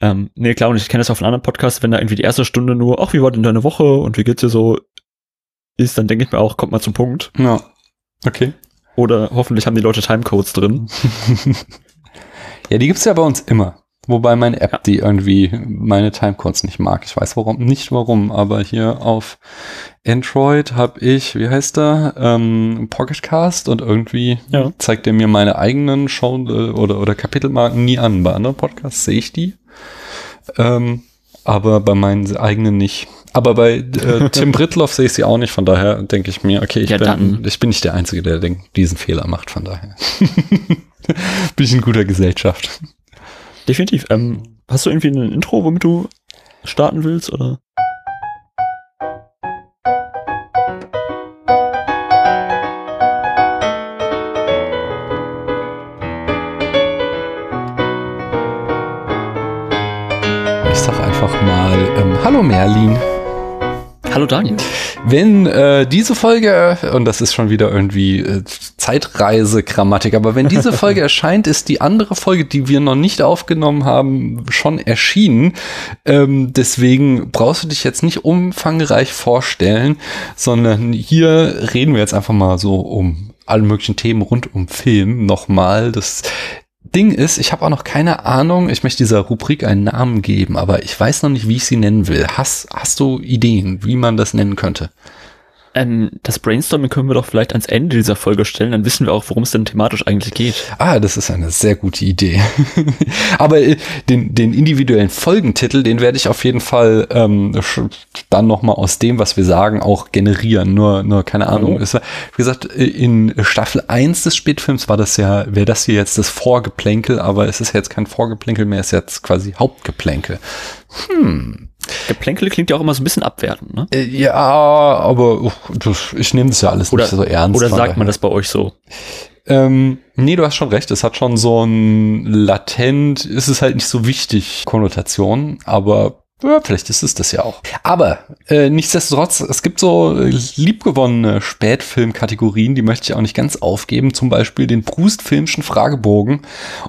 Ähm, nee, klar, und ich kenne das auf einem anderen Podcast, wenn da irgendwie die erste Stunde nur, ach, wie war denn deine Woche und wie geht's dir so ist, dann denke ich mir auch, kommt mal zum Punkt. Ja. Okay. Oder hoffentlich haben die Leute Timecodes drin. ja, die gibt's ja bei uns immer. Wobei meine App, die irgendwie meine Timecodes nicht mag. Ich weiß warum, nicht warum, aber hier auf Android habe ich, wie heißt der, ähm, Pocketcast und irgendwie Ja. zeigt er mir meine eigenen Show äh, oder, oder Kapitelmarken nie an. Bei anderen Podcasts sehe ich die. Ähm, aber bei meinen eigenen nicht. Aber bei äh, Tim Britloff sehe ich sie auch nicht, von daher denke ich mir, okay, ich, Ja, bin, ich bin nicht der Einzige, der den, diesen Fehler macht, von daher. bin ich in guter Gesellschaft. Definitiv. Ähm, hast du irgendwie ein Intro, womit du starten willst, oder? Einfach mal, ähm, hallo Merlin. Hallo Daniel. Wenn äh, diese Folge, und das ist schon wieder irgendwie äh, Zeitreise-Grammatik, aber wenn diese Folge erscheint, ist die andere Folge, die wir noch nicht aufgenommen haben, schon erschienen. Ähm, deswegen brauchst du dich jetzt nicht umfangreich vorstellen, sondern hier reden wir jetzt einfach mal so um alle möglichen Themen rund um Film nochmal. Das Ding ist, ich habe auch noch keine Ahnung, ich möchte dieser Rubrik einen Namen geben, aber ich weiß noch nicht, wie ich sie nennen will. Hast, hast du Ideen, wie man das nennen könnte? Ähm, das Brainstorming können wir doch vielleicht ans Ende dieser Folge stellen, dann wissen wir auch, worum es denn thematisch eigentlich geht. Ah, das ist eine sehr gute Idee. Aber äh, den, den individuellen Folgentitel, den werde ich auf jeden Fall ähm, dann nochmal aus dem, was wir sagen, auch generieren. Nur, nur keine Ahnung. Oh. Es war, wie gesagt, äh, in Staffel 1 des Spätfilms war das ja, wäre das hier jetzt das Vorgeplänkel, aber es ist jetzt kein Vorgeplänkel mehr, es ist jetzt quasi Hauptgeplänkel. Geplänkel klingt ja auch immer so ein bisschen abwertend, ne? Äh, ja, aber das, ich nehme das ja alles Oder, nicht so ernst. oder sagt man das bei euch so? Ähm, nee, du hast schon recht. Es hat schon so ein latent, ist es halt nicht so wichtig, Konnotation, aber ja, vielleicht ist es das ja auch. Aber äh, nichtsdestotrotz, es gibt so äh, liebgewonnene Spätfilm-Kategorien, die möchte ich auch nicht ganz aufgeben. Zum Beispiel den Brust-Filmschen Fragebogen.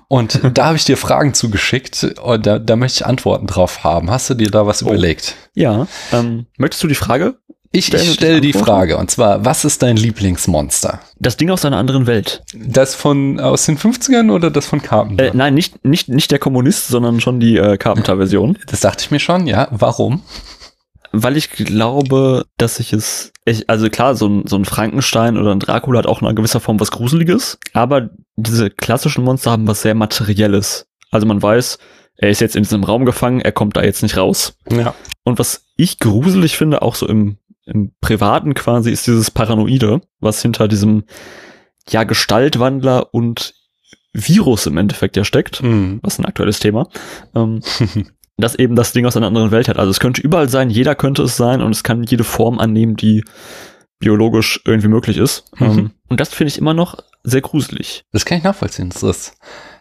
Und da habe ich dir Fragen zugeschickt und da, da möchte ich Antworten drauf haben. Hast du dir da was Oh. überlegt? Ja. Ähm, möchtest du die Frage? Ich, Stell stelle die Antworten. Frage und zwar, was ist dein Lieblingsmonster? Das Ding aus einer anderen Welt. Das von aus den 50ern oder das von Carpenter? Äh, nein, nicht, nicht, nicht der Kommunist, sondern schon die äh, Carpenter-Version. Das dachte ich mir schon, ja. Warum? Weil ich glaube, dass ich es. Ich, also klar, so ein, so ein Frankenstein oder ein Dracula hat auch in einer gewisser Form was Gruseliges, aber diese klassischen Monster haben was sehr Materielles. Also man weiß, er ist jetzt in diesem Raum gefangen, er kommt da jetzt nicht raus. Ja. Und was ich gruselig finde, auch so im, im Privaten quasi, ist dieses Paranoide, was hinter diesem ja Gestaltwandler und Virus im Endeffekt ja steckt Mhm. was ein aktuelles Thema, ähm, dass eben das Ding aus einer anderen Welt hat. Also es könnte überall sein, jeder könnte es sein und es kann jede Form annehmen, die biologisch irgendwie möglich ist. Mhm. Ähm, und das finde ich immer noch sehr gruselig. Das kann ich nachvollziehen. Das ist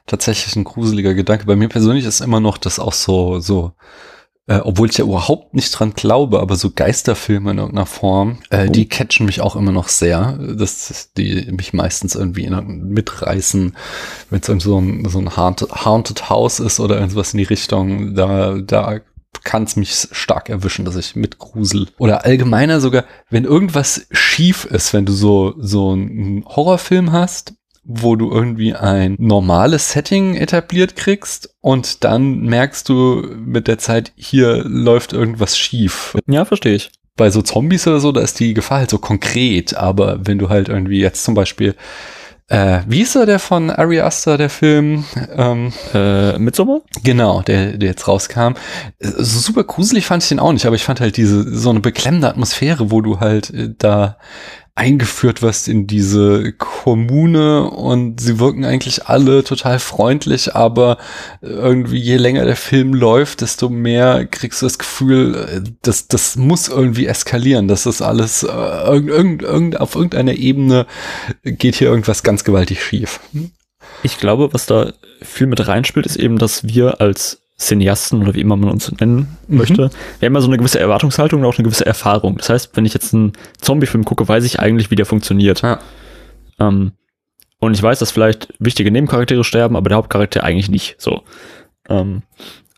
tatsächlich ein gruseliger Gedanke. Bei mir persönlich ist immer noch das auch so, so, äh, obwohl ich ja überhaupt nicht dran glaube, aber so Geisterfilme in irgendeiner Form, äh, Oh. die catchen mich auch immer noch sehr. Das, ist- die mich meistens irgendwie mitreißen, wenn es so ein, so ein haunted, haunted House ist oder irgendwas in die Richtung, da, da kann es mich stark erwischen, dass ich mitgrusel. Oder allgemeiner sogar, wenn irgendwas schief ist, wenn du so, so einen Horrorfilm hast, wo du irgendwie ein normales Setting etabliert kriegst und dann merkst du mit der Zeit, hier läuft irgendwas schief. Ja, verstehe ich. Bei so Zombies oder so, da ist die Gefahr halt so konkret, aber wenn du halt irgendwie jetzt zum Beispiel, äh, wie ist er der von Ari Aster, der Film? Ähm, Äh, Midsommar? Genau, der, der jetzt rauskam. So super gruselig fand ich den auch nicht, aber ich fand halt diese, so eine beklemmende Atmosphäre, wo du halt äh, da eingeführt wirst in diese Kommune und sie wirken eigentlich alle total freundlich, aber irgendwie je länger der Film läuft, desto mehr kriegst du das Gefühl, äh, das, muss irgendwie eskalieren, dass das alles äh, irgend, irgend, auf irgendeiner Ebene geht hier irgendwas ganz gewaltig schief. Ich glaube, was da viel mit reinspielt, ist eben, dass wir als Cineasten oder wie immer man uns nennen Mhm. möchte, wir haben ja so eine gewisse Erwartungshaltung und auch eine gewisse Erfahrung. Das heißt, wenn ich jetzt einen Zombie-Film gucke, weiß ich eigentlich, wie der funktioniert. Ja. Ähm, und ich weiß, dass vielleicht wichtige Nebencharaktere sterben, aber der Hauptcharakter eigentlich nicht. So. Ähm,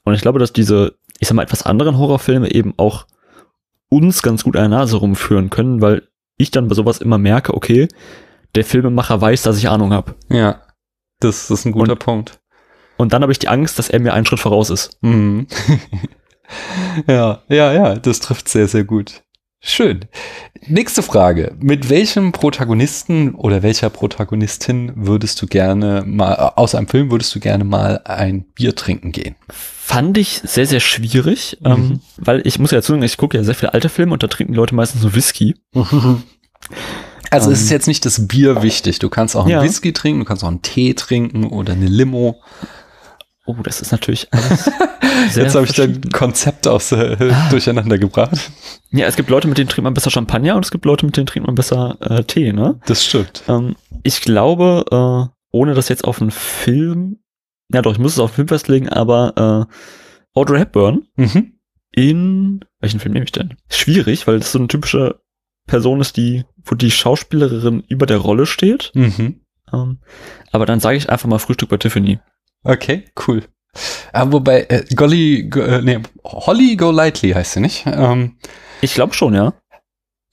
Und ich glaube, dass diese, ich sag mal, etwas anderen Horrorfilme eben auch uns ganz gut an der Nase rumführen können, weil ich dann bei sowas immer merke, okay, der Filmemacher weiß, dass ich Ahnung habe. Ja, das ist ein guter Und- Punkt. Und dann habe ich die Angst, dass er mir einen Schritt voraus ist. Mhm. ja, ja, ja, das trifft sehr, sehr gut. Schön. Nächste Frage. Mit welchem Protagonisten oder welcher Protagonistin würdest du gerne mal, aus einem Film würdest du gerne mal ein Bier trinken gehen? Fand ich sehr, sehr schwierig, Mhm. ähm, weil ich muss ja sagen, ich gucke ja sehr viele alte Filme und da trinken die Leute meistens nur Whisky. Also es ist Ähm. jetzt nicht das Bier wichtig. Du kannst auch einen Ja. Whisky trinken, du kannst auch einen Tee trinken oder eine Limo. Oh, das ist natürlich alles jetzt habe ich dein. Konzept aus äh, durcheinander gebracht. Ja, es gibt Leute, mit denen trinkt man besser Champagner und es gibt Leute, mit denen trinkt man besser äh, Tee, ne? Das stimmt. Ähm, ich glaube, äh, ohne das jetzt auf einen Film, ja doch, ich muss es auf einen Film festlegen, aber äh, Audrey Hepburn Mhm. in, welchen Film nehme ich denn? Schwierig, weil das so eine typische Person ist, die, wo die Schauspielerin über der Rolle steht. Mhm. Ähm, aber dann sage ich einfach mal Frühstück bei Tiffany. Okay, cool. Äh, wobei, äh, Golly, go, äh, nee, Holly Golightly heißt sie nicht. Ähm, Ich glaube schon, ja.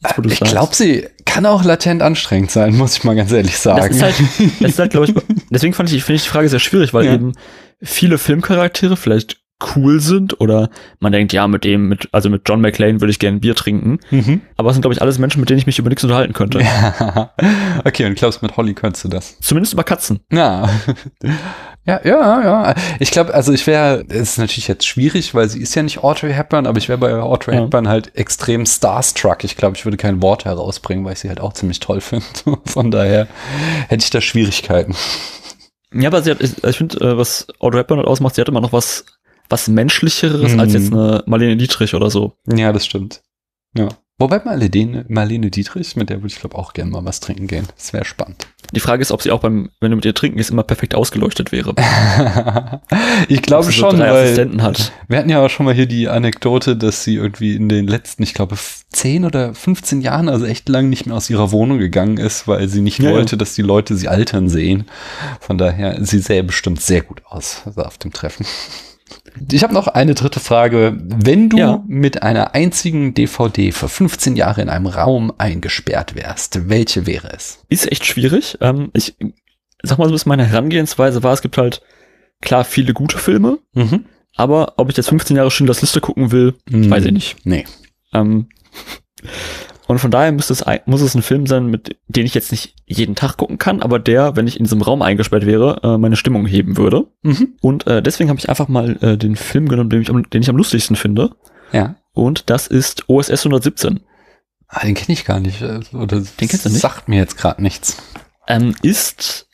Jetzt, du ich glaube, sie kann auch latent anstrengend sein, muss ich mal ganz ehrlich Das sagen. ist halt, das ist halt, glaube ich, deswegen fand ich, finde ich die Frage sehr schwierig, weil Ja. eben viele Filmcharaktere vielleicht cool sind oder man denkt, ja, mit dem, mit, also mit John McClane würde ich gerne ein Bier trinken. mhm. Aber es sind, glaube ich, alles Menschen, mit denen ich mich über nichts unterhalten könnte. Ja. Okay, und glaubst mit Holly könntest du das? Zumindest über Katzen. Ja. Ja, ja, ja. Ich glaube, also ich wäre, es ist natürlich jetzt schwierig, weil sie ist ja nicht Audrey Hepburn, aber ich wäre bei Audrey Ja. Hepburn halt extrem starstruck. Ich glaube, ich würde kein Wort herausbringen, weil ich sie halt auch ziemlich toll finde. Von daher hätte ich da Schwierigkeiten. Ja, aber sie hat, ich finde, äh, was Audrey Hepburn halt ausmacht, sie hat immer noch was, was menschlicheres Mhm. als jetzt eine Marlene Dietrich oder so. Ja, das stimmt. Ja. Wobei Marlene, Marlene Dietrich, mit der würde ich glaube auch gerne mal was trinken gehen. Das wäre spannend. Die Frage ist, ob sie auch beim, wenn du mit ihr trinken gehst, immer perfekt ausgeleuchtet wäre. ich glaube schon, so weil Assistenten hat. wir hatten ja auch schon mal hier die Anekdote, dass sie irgendwie in den letzten, ich glaube, f- 10 oder 15 Jahren, also echt lang nicht mehr aus ihrer Wohnung gegangen ist, weil sie nicht Ja, ja. wollte, dass die Leute sie altern sehen. Von daher, sie sähe bestimmt sehr gut aus also auf dem Treffen. Ich habe noch eine dritte Frage. Wenn du Ja. mit einer einzigen DVD für 15 Jahre in einem Raum eingesperrt wärst, welche wäre es? Ist echt schwierig. Ähm, ich sag mal so, was meine Herangehensweise war, es gibt halt klar viele gute Filme, Mhm. aber ob ich jetzt 15 Jahre Schindlers Liste gucken will, Hm. weiß ich nicht. Nee. Ähm, und von daher müsste es, ein- muss es ein Film sein, mit den ich jetzt nicht jeden Tag gucken kann, aber der, wenn ich in diesem Raum eingesperrt wäre, äh, meine Stimmung heben würde. Mhm. Und äh, deswegen habe ich einfach mal äh, den Film genommen, den ich, am, den ich am lustigsten finde. Ja. Und das ist OSS 117. Ah, den kenne ich gar nicht. äh, Oder Den kennst du nicht? Sagt mir jetzt gerade nichts. Ähm, ist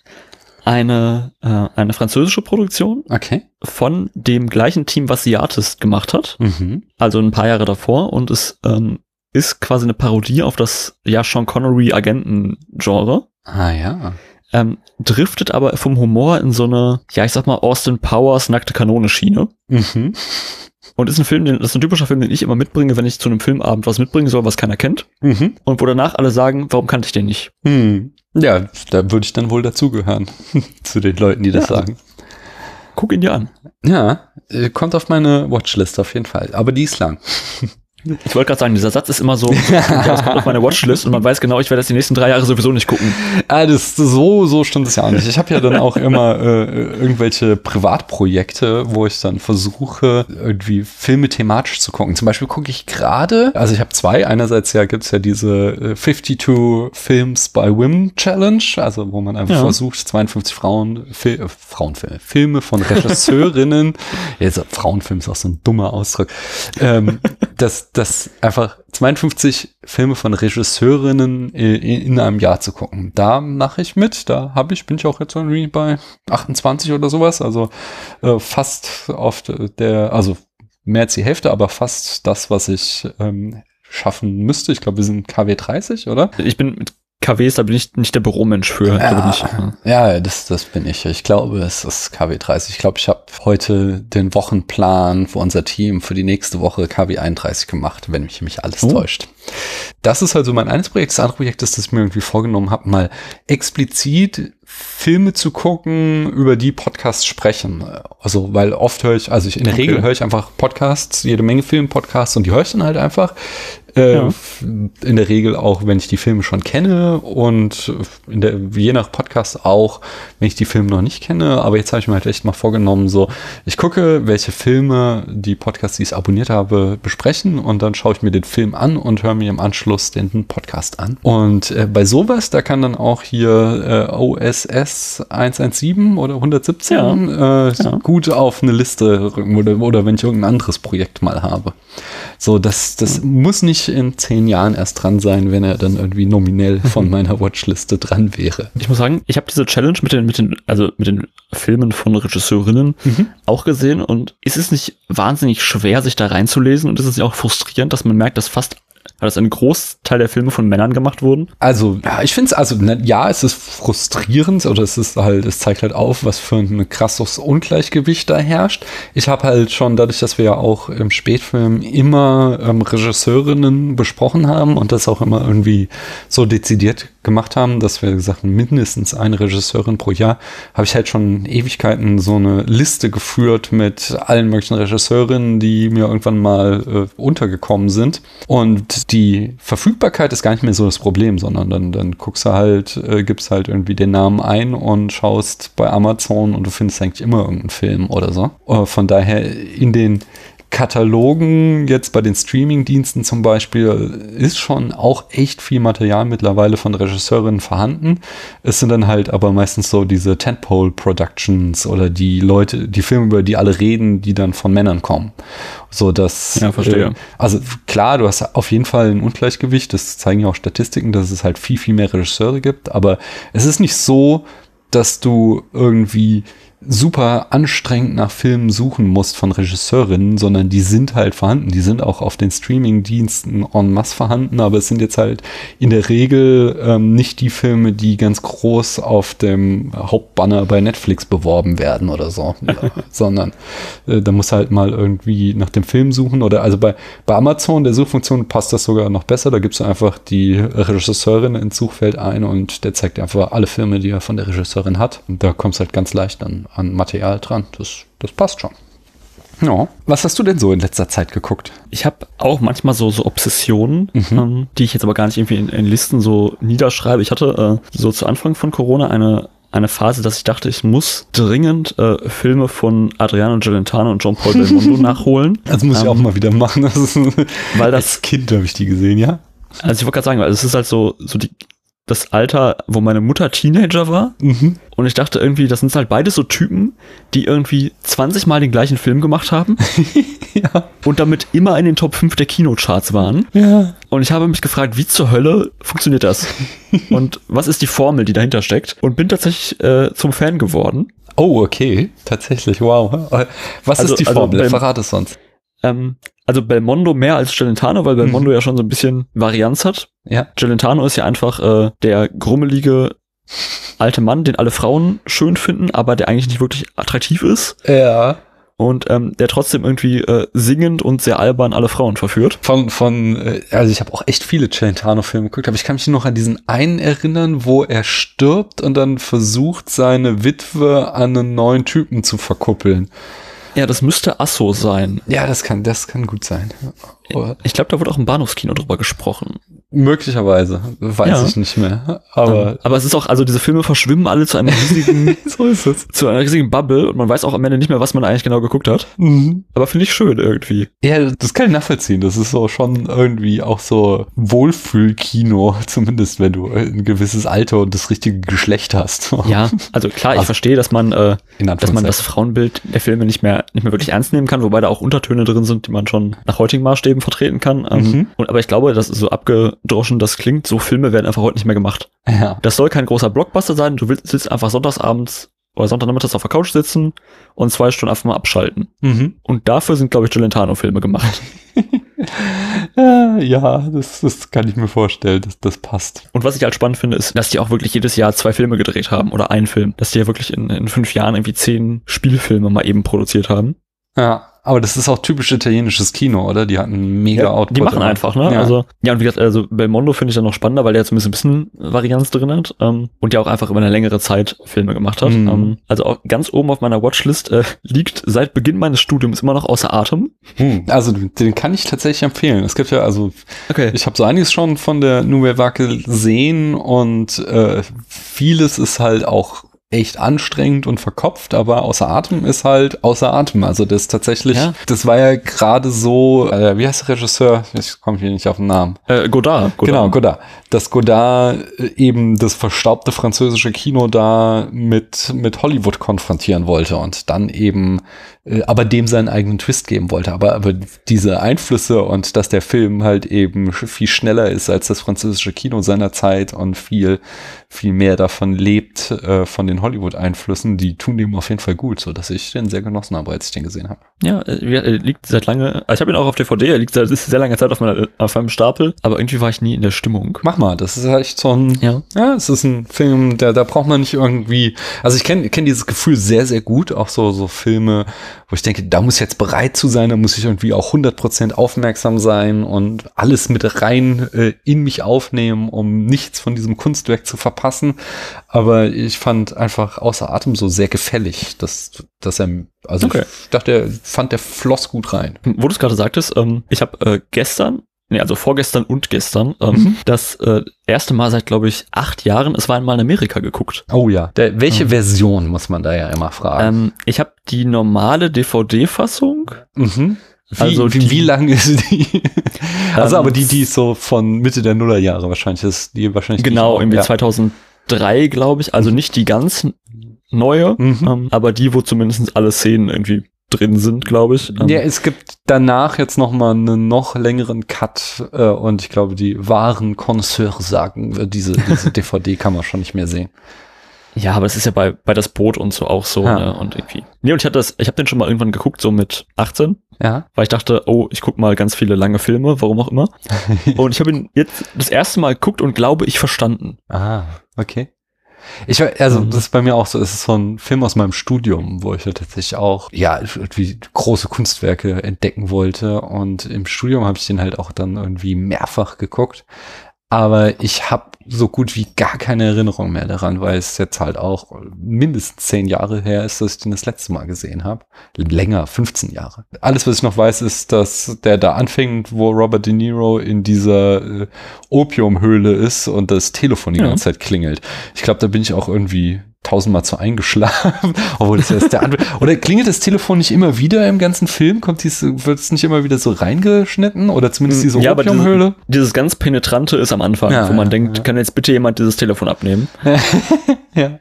eine, äh, eine französische Produktion Okay. von dem gleichen Team, was The Artist gemacht hat. Mhm. Also ein paar Jahre davor. Und es ähm, ist quasi eine Parodie auf das ja Sean Connery Agenten-Genre. Ah ja. Ähm, driftet aber vom Humor in so eine, ja, ich sag mal, Austin Powers nackte Kanone-Schiene. Mhm. Und ist ein Film, den, das ist ein typischer Film, den ich immer mitbringe, wenn ich zu einem Filmabend was mitbringen soll, was keiner kennt. Mhm. Und wo danach alle sagen, warum kannte ich den nicht? Hm. Ja, da würde ich dann wohl dazugehören. Zu den Leuten, die das Ja. sagen. Guck ihn dir an. Ja, äh, kommt auf meine Watchlist auf jeden Fall. Aber die ist lang. Ich wollte gerade sagen, dieser Satz ist immer so, das kommt auf meine Watchlist und man weiß genau, ich werde das die nächsten drei Jahre sowieso nicht gucken. Ah, das so, so stimmt es ja auch nicht. Ich habe ja dann auch immer äh, irgendwelche Privatprojekte, wo ich dann versuche, irgendwie Filme thematisch zu gucken. Zum Beispiel gucke ich gerade, also ich habe zwei. Einerseits ja gibt's ja diese äh, 52 Films by Women Challenge, also wo man einfach Ja. versucht, 52 Frauen, Fil äh, Frauenfilme, Filme von Regisseurinnen, jetzt Frauenfilm ist auch so ein dummer Ausdruck, ähm, dass das einfach 52 Filme von Regisseurinnen in einem Jahr zu gucken. Da mache ich mit. Da habe ich, bin ich auch jetzt irgendwie bei 28 oder sowas. Also äh, fast auf der, also mehr als die Hälfte, aber fast das, was ich ähm, schaffen müsste. Ich glaube, wir sind KW 30, oder? Ich bin mit KWs, da bin ich nicht der Büromensch für. Bin ich, Ja, ja, das, das bin ich. Ich glaube, es ist KW 30. Ich glaube, ich habe heute den Wochenplan für unser Team für die nächste Woche KW 31 gemacht, wenn mich, mich alles Oh. täuscht. Das ist also mein eines Projekt. Das andere Projekt ist, dass ich mir irgendwie vorgenommen habe, mal explizit Filme zu gucken, über die Podcasts sprechen. Also, weil oft höre ich, also ich in der Okay. Regel höre ich einfach Podcasts, jede Menge Filmpodcasts und die höre ich dann halt einfach. Äh, Ja. In der Regel auch, wenn ich die Filme schon kenne und in der, je nach Podcast auch, wenn ich die Filme noch nicht kenne. Aber jetzt habe ich mir halt echt mal vorgenommen, so, ich gucke, welche Filme die Podcasts, die ich abonniert habe, besprechen und dann schaue ich mir den Film an und höre mir im Anschluss den Podcast an. Und äh, bei sowas, da kann dann auch hier äh, OSS 117 oder 117 äh, Ja. gut auf eine Liste rücken oder, oder wenn ich irgendein anderes Projekt mal habe. So, das, das muss nicht in zehn Jahren erst dran sein, wenn er dann irgendwie nominell von meiner Watchliste dran wäre. Ich muss sagen, ich habe diese Challenge mit den, mit den, also mit den Filmen von Regisseurinnen Mhm. auch gesehen und ist es nicht wahnsinnig schwer, sich da reinzulesen und ist es nicht auch frustrierend, dass man merkt, dass fast, dass ein Großteil der Filme von Männern gemacht wurden? Also, ja, ich finde es, also, ne, ja, es ist frustrierend oder es ist halt, es zeigt halt auf, was für ein krasses Ungleichgewicht da herrscht. Ich habe halt schon, dadurch, dass wir ja auch im Spätfilm immer ähm, Regisseurinnen besprochen haben und das auch immer irgendwie so dezidiert gemacht haben, dass wir gesagt haben, mindestens eine Regisseurin pro Jahr, habe ich halt schon Ewigkeiten so eine Liste geführt mit allen möglichen Regisseurinnen, die mir irgendwann mal äh, untergekommen sind. Und die Verfügbarkeit ist gar nicht mehr so das Problem, sondern dann, dann guckst du halt, äh, gibst halt irgendwie den Namen ein und schaust bei Amazon und du findest eigentlich immer irgendeinen Film oder so. Äh, von daher in den Katalogen, jetzt bei den Streaming-Diensten zum Beispiel, ist schon auch echt viel Material mittlerweile von Regisseurinnen vorhanden. Es sind dann halt aber meistens so diese Tentpole-Productions oder die Leute, die Filme, über die alle reden, die dann von Männern kommen. So dass, Ja, verstehe. äh, also klar, du hast auf jeden Fall ein Ungleichgewicht, das zeigen ja auch Statistiken, dass es halt viel, viel mehr Regisseure gibt, aber es ist nicht so, dass du irgendwie super anstrengend nach Filmen suchen musst von Regisseurinnen, sondern die sind halt vorhanden. Die sind auch auf den Streaming-Diensten en masse vorhanden, aber es sind jetzt halt in der Regel ähm, nicht die Filme, die ganz groß auf dem Hauptbanner bei Netflix beworben werden oder so, ja, sondern äh, da muss halt mal irgendwie nach dem Film suchen oder also bei, bei Amazon, der Suchfunktion passt das sogar noch besser. Da gibst du einfach die Regisseurin ins Suchfeld ein und der zeigt dir einfach alle Filme, die er von der Regisseurin hat. Und da kommst halt ganz leicht dann an Material dran. Das, das passt schon. Ja. Was hast du denn so in letzter Zeit geguckt? Ich habe auch manchmal so, so Obsessionen, ähm, die ich jetzt aber gar nicht irgendwie in, in Listen so niederschreibe. Ich hatte äh, so zu Anfang von Corona eine eine Phase, dass ich dachte, ich muss dringend äh, Filme von Adriano Gelentano und Jean-Paul Belmondo nachholen. Das muss ich Ähm, auch mal wieder machen. Das ist, Weil das- als Kind habe ich die gesehen, ja? Also ich wollte gerade sagen, weil es ist halt so, so die, das Alter, wo meine Mutter Teenager war. Mhm. Und ich dachte irgendwie, das sind halt beide so Typen, die irgendwie 20 Mal den gleichen Film gemacht haben Ja. und damit immer in den Top 5 der Kinocharts waren. Ja. Und ich habe mich gefragt, wie zur Hölle funktioniert das? und was ist die Formel, die dahinter steckt? Und bin tatsächlich äh, zum Fan geworden. Oh, okay. Tatsächlich, wow. Was Also- ist die also Formel? beim- Verrat es uns. Ähm, also Belmondo mehr als Celentano, weil Belmondo ja schon so ein bisschen Varianz hat. Ja. Celentano ist ja einfach äh, der grummelige alte Mann, den alle Frauen schön finden, aber der eigentlich nicht wirklich attraktiv ist. Ja. Und ähm, der trotzdem irgendwie äh, singend und sehr albern alle Frauen verführt. Von, von, äh, also ich habe auch echt viele Celentano-Filme geguckt, aber ich kann mich noch an diesen einen erinnern, wo er stirbt und dann versucht, seine Witwe an einen neuen Typen zu verkuppeln. Ja, das müsste Asso sein. Ja, das kann, das kann gut sein. Aber Ich glaube, da wurde auch im Bahnhofskino drüber gesprochen. Möglicherweise, weiß Ja. ich nicht mehr. Aber Ähm, aber es ist auch, also diese Filme verschwimmen alle zu einem riesigen, so ist es. zu einer riesigen Bubble und man weiß auch am Ende nicht mehr, was man eigentlich genau geguckt hat. Mhm. Aber finde ich schön irgendwie. Ja, das kann ich nachvollziehen. Das ist so schon irgendwie auch so Wohlfühlkino, zumindest wenn du ein gewisses Alter und das richtige Geschlecht hast. Ja, also klar, ich Also- verstehe, dass man, äh, dass man das. Frauenbild der Filme nicht mehr, nicht mehr wirklich ernst nehmen kann, wobei da auch Untertöne drin sind, die man schon nach heutigen Maßstäben vertreten kann. Ähm, Mhm. und, aber ich glaube, das ist so abgedroschen, das klingt, so Filme werden einfach heute nicht mehr gemacht. Ja. Das soll kein großer Blockbuster sein, du willst, sitzt einfach sonntagsabends oder Sonntagnachmittags auf der Couch sitzen und zwei Stunden einfach mal abschalten. Mhm. Und dafür sind, glaube ich, Gelentano-Filme gemacht. ja, das, das kann ich mir vorstellen, dass das passt. Und was ich halt spannend finde, ist, dass die auch wirklich jedes Jahr zwei Filme gedreht haben oder einen Film. Dass die ja wirklich in, in fünf Jahren irgendwie zehn Spielfilme mal eben produziert haben. Ja, aber das ist auch typisch italienisches Kino, oder? Die hatten mega ja, Output. Die machen immer. einfach, ne? Ja. Also, ja, und wie gesagt, also Belmondo finde ich dann noch spannender, weil der zumindest ein bisschen Varianz drin hat ähm, und der auch einfach über eine längere Zeit Filme gemacht hat. Mhm. Ähm, also auch ganz oben auf meiner Watchlist äh, liegt seit Beginn meines Studiums immer noch außer Atem. Hm, Also den kann ich tatsächlich empfehlen. Es gibt ja, also Okay. ich habe so einiges schon von der Nouvelle Vague gesehen und äh, vieles ist halt auch echt anstrengend und verkopft, aber außer Atem ist halt außer Atem. Also das tatsächlich, Ja. das war ja gerade so, äh, wie heißt der Regisseur? Ich komme hier nicht auf den Namen. Äh, Godard. Godard. Genau, Godard. Dass Godard äh, eben das verstaubte französische Kino da mit, mit Hollywood konfrontieren wollte und dann eben, äh, aber dem seinen eigenen Twist geben wollte. Aber, aber diese Einflüsse und dass der Film halt eben viel schneller ist als das französische Kino seiner Zeit und viel, viel mehr davon lebt, äh, von den Hollywood-Einflüssen, die tun dem auf jeden Fall gut, so dass ich den sehr genossen habe, als ich den gesehen habe. Ja, äh, wie- er liegt seit lange, also ich habe ihn auch auf DVD, er liegt seit sehr langer Zeit auf, meiner, auf meinem Stapel, aber irgendwie war ich nie in der Stimmung. Mach mal, das ist echt so ein, Ja. Ja, es ist ein Film, der, da braucht man nicht irgendwie, also ich kenne kenn dieses Gefühl sehr, sehr gut, auch so, so Filme, wo ich denke, da muss ich jetzt bereit zu sein, da muss ich irgendwie auch 100% aufmerksam sein und alles mit rein äh, in mich aufnehmen, um nichts von diesem Kunstwerk zu verpassen. Aber ich fand einfach außer Atem so sehr gefällig, dass, dass er, also Okay. ich dachte, er fand der floss gut rein. Wo du es gerade sagtest, ähm, ich habe äh, gestern, nee, also vorgestern und gestern, ähm, Mhm. das äh, erste Mal seit, glaube ich, acht Jahren, es war einmal in Amerika geguckt. Oh ja. Der, welche Mhm. Version muss man da ja immer fragen? Ähm, ich habe die normale DVD-Fassung. Mhm. Wie, Also wie, die- wie lang ist die? also Ähm, aber die, die ist so von Mitte der Nullerjahre wahrscheinlich ist, die wahrscheinlich Genau, irgendwie ja. 2003, glaube ich. Also nicht die ganz neue, Mhm. ähm, aber die, wo zumindest alle Szenen irgendwie drin sind, glaube ich. Ähm, Ja, es gibt danach jetzt noch mal einen noch längeren Cut äh, und ich glaube, die wahren Connoisseurs sagen, äh, diese, diese DVD kann man schon nicht mehr sehen. Ja, aber es ist ja bei, bei das Boot und so auch so, Ja. ne? Und irgendwie. Nee, und ich hatte das, ich habe den schon mal irgendwann geguckt, so mit 18, Ja. weil ich dachte, oh, ich guck mal ganz viele lange Filme, warum auch immer. und ich habe ihn jetzt das erste Mal geguckt und glaube ich verstanden. Ah, okay. Ich also Mhm. das ist bei mir auch so, es ist so ein Film aus meinem Studium, wo ich ja tatsächlich auch ja irgendwie große Kunstwerke entdecken wollte und im Studium habe ich den halt auch dann irgendwie mehrfach geguckt, aber ich habe so gut wie gar keine Erinnerung mehr daran, weil es jetzt halt auch mindestens zehn Jahre her ist, dass ich den das letzte Mal gesehen habe. Länger, 15 Jahre. Alles, was ich noch weiß, ist, dass der da anfängt, wo Robert De Niro in dieser äh, Opiumhöhle ist und das Telefon die Ja. ganze Zeit klingelt. Ich glaube, da bin ich auch irgendwie tausendmal zu eingeschlafen, obwohl das erst der andere. Oder klingelt das Telefon nicht immer wieder im ganzen Film? Kommt dies, wird es nicht immer wieder so reingeschnitten? Oder zumindest diese Ja, aber Opiumhöhle? Dieses ganz Penetrante ist am Anfang, Ja, wo man ja, denkt, ja. kann jetzt bitte jemand dieses Telefon abnehmen? ja.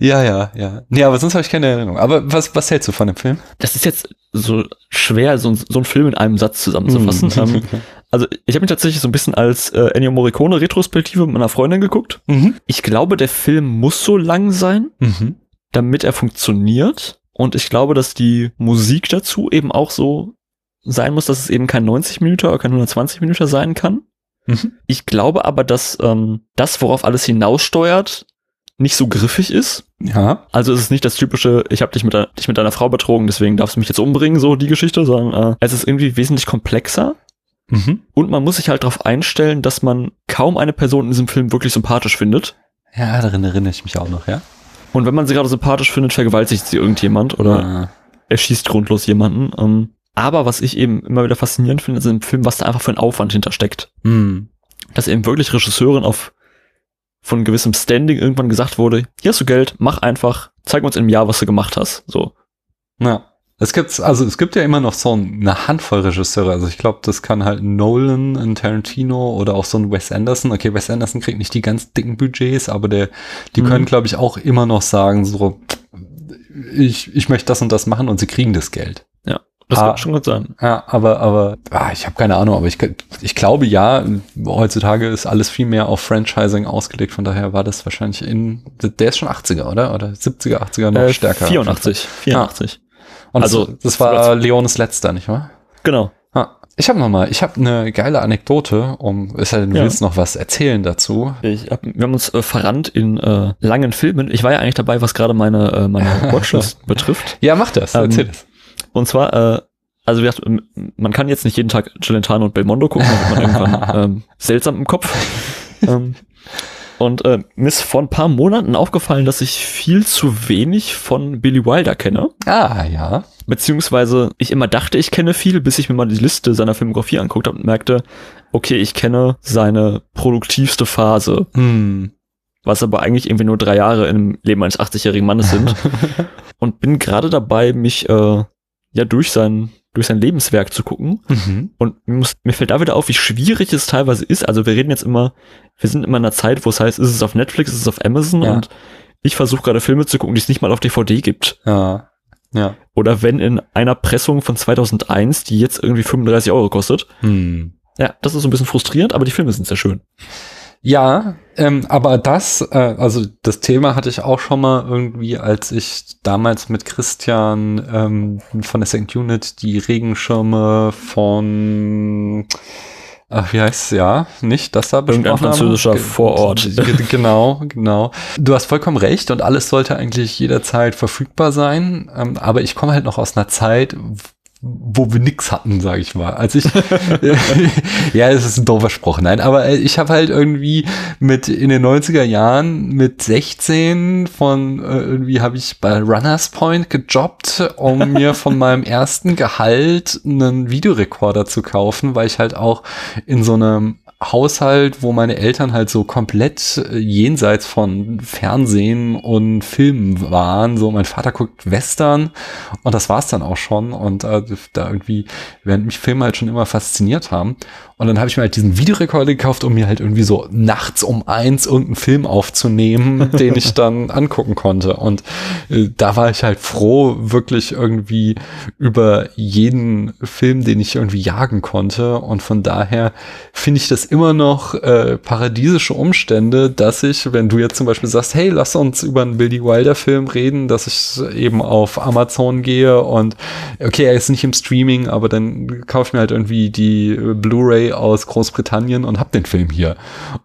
Ja, ja, ja. Nee, aber sonst habe ich keine Erinnerung. Aber was, was hältst du von dem Film? Das ist jetzt so schwer, so, ein- so ein Film in einem Satz zusammenzufassen. Mhm. ähm, also ich habe ihn tatsächlich so ein bisschen als äh, Ennio Morricone Retrospektive mit meiner Freundin geguckt. Mhm. Ich glaube, der Film muss so lang sein, Mhm. damit er funktioniert. Und ich glaube, dass die Musik dazu eben auch so sein muss, dass es eben kein 90 Minuten oder kein 120 Minuten sein kann. Mhm. Ich glaube aber, dass ähm, das, worauf alles hinaussteuert, nicht so griffig ist. Ja. Also es ist nicht das typische, ich habe dich mit, dich mit deiner Frau betrogen, deswegen darfst du mich jetzt umbringen, so die Geschichte, sondern äh, es ist irgendwie wesentlich komplexer. Mhm. Und man muss sich halt darauf einstellen, dass man kaum eine Person in diesem Film wirklich sympathisch findet. Ja, daran erinnere ich mich auch noch, ja. Und wenn man sie gerade sympathisch findet, vergewaltigt sie irgendjemand oder Ah. erschießt grundlos jemanden. Ähm, aber was ich eben immer wieder faszinierend finde, ist im Film, was da einfach für ein Aufwand hintersteckt. Mhm. Dass eben wirklich Regisseurin auf von gewissem Standing irgendwann gesagt wurde, hier hast du Geld, mach einfach, zeig uns in einem Jahr, was du gemacht hast. So. Ja. Es gibt, also es gibt ja immer noch so eine Handvoll Regisseure. Also ich glaube, das kann halt Nolan, ein Tarantino oder auch so ein Wes Anderson. Okay, Wes Anderson kriegt nicht die ganz dicken Budgets, aber der, die Mhm. können, glaube ich, auch immer noch sagen, so, ich, ich möchte das und das machen und sie kriegen das Geld. Das Ah. kann schon gut sein. Ja, aber, aber, ah, ich habe keine Ahnung, aber ich, ich glaube ja, heutzutage ist alles viel mehr auf Franchising ausgelegt, von daher war das wahrscheinlich in, der ist schon 80er, oder? Oder 70er, 80er noch Äh, stärker. 84. 84. Und Also, also, das war Leones letzter, nicht wahr? Genau. Ah. Ich habe noch mal, ich habe eine geile Anekdote, um, es sei denn, du Ja. willst noch was erzählen dazu. Ich hab, wir haben uns äh, verrannt in äh, langen Filmen. Ich war ja eigentlich dabei, was gerade meine, äh, meine Watchlist betrifft. Ja, mach das, Ähm, erzähl das. Und zwar, äh, also gesagt, ähm, man kann jetzt nicht jeden Tag Celentano und Belmondo gucken, dann wird man irgendwann ähm, seltsam im Kopf. ähm, und äh, mir ist vor ein paar Monaten aufgefallen, dass ich viel zu wenig von Billy Wilder kenne. Ah, ja. Beziehungsweise ich immer dachte, ich kenne viel, bis ich mir mal die Liste seiner Filmografie anguckt habe und merkte, okay, ich kenne seine produktivste Phase, Hm. was aber eigentlich irgendwie nur drei Jahre im Leben eines 80-jährigen Mannes sind. und bin gerade dabei, mich äh, ja durch sein, durch sein Lebenswerk zu gucken. Mhm. Und mir, muss, mir fällt da wieder auf, wie schwierig es teilweise ist. Also wir reden jetzt immer, wir sind immer in einer Zeit, wo es heißt, ist es auf Netflix, ist es auf Amazon Ja. und ich versuche gerade Filme zu gucken, die es nicht mal auf DVD gibt. Ja. Ja. Oder wenn in einer Pressung von 2001, die jetzt irgendwie 35 Euro kostet. Hm. Ja, das ist so ein bisschen frustrierend, aber die Filme sind sehr schön. Ja, ähm, aber das, äh, also das Thema hatte ich auch schon mal irgendwie, als ich damals mit Christian ähm, von der St. Unit die Regenschirme von, ach, wie heißt es ja, nicht, das da Irgendein besprochen haben? französischer Ge- Vorort. ge- Genau, genau. Du hast vollkommen recht und alles sollte eigentlich jederzeit verfügbar sein, ähm, aber ich komme halt noch aus einer Zeit, wo wir nix hatten, sage ich mal. Als ich, ja, es ist ein doofer Spruch, nein, aber äh, ich habe halt irgendwie mit in den 90er Jahren mit 16 von äh, irgendwie habe ich bei Runners Point gejobbt, um mir von meinem ersten Gehalt einen Videorekorder zu kaufen, weil ich halt auch in so einem Haushalt, wo meine Eltern halt so komplett äh, jenseits von Fernsehen und Filmen waren. So, mein Vater guckt Western und das war's dann auch schon. Und äh, da irgendwie, während mich Filme halt schon immer fasziniert haben. Und dann habe ich mir halt diesen Videorekorder gekauft, um mir halt irgendwie so nachts um eins irgendeinen Film aufzunehmen, den ich dann angucken konnte. Und äh, da war ich halt froh, wirklich irgendwie über jeden Film, den ich irgendwie jagen konnte. Und von daher finde ich das immer noch äh, paradiesische Umstände, dass ich, wenn du jetzt zum Beispiel sagst, hey, lass uns über einen Billy Wilder Film reden, dass ich eben auf Amazon gehe und okay, er ist nicht im Streaming, aber dann kaufe ich mir halt irgendwie die äh, Blu-ray aus Großbritannien und hab den Film hier.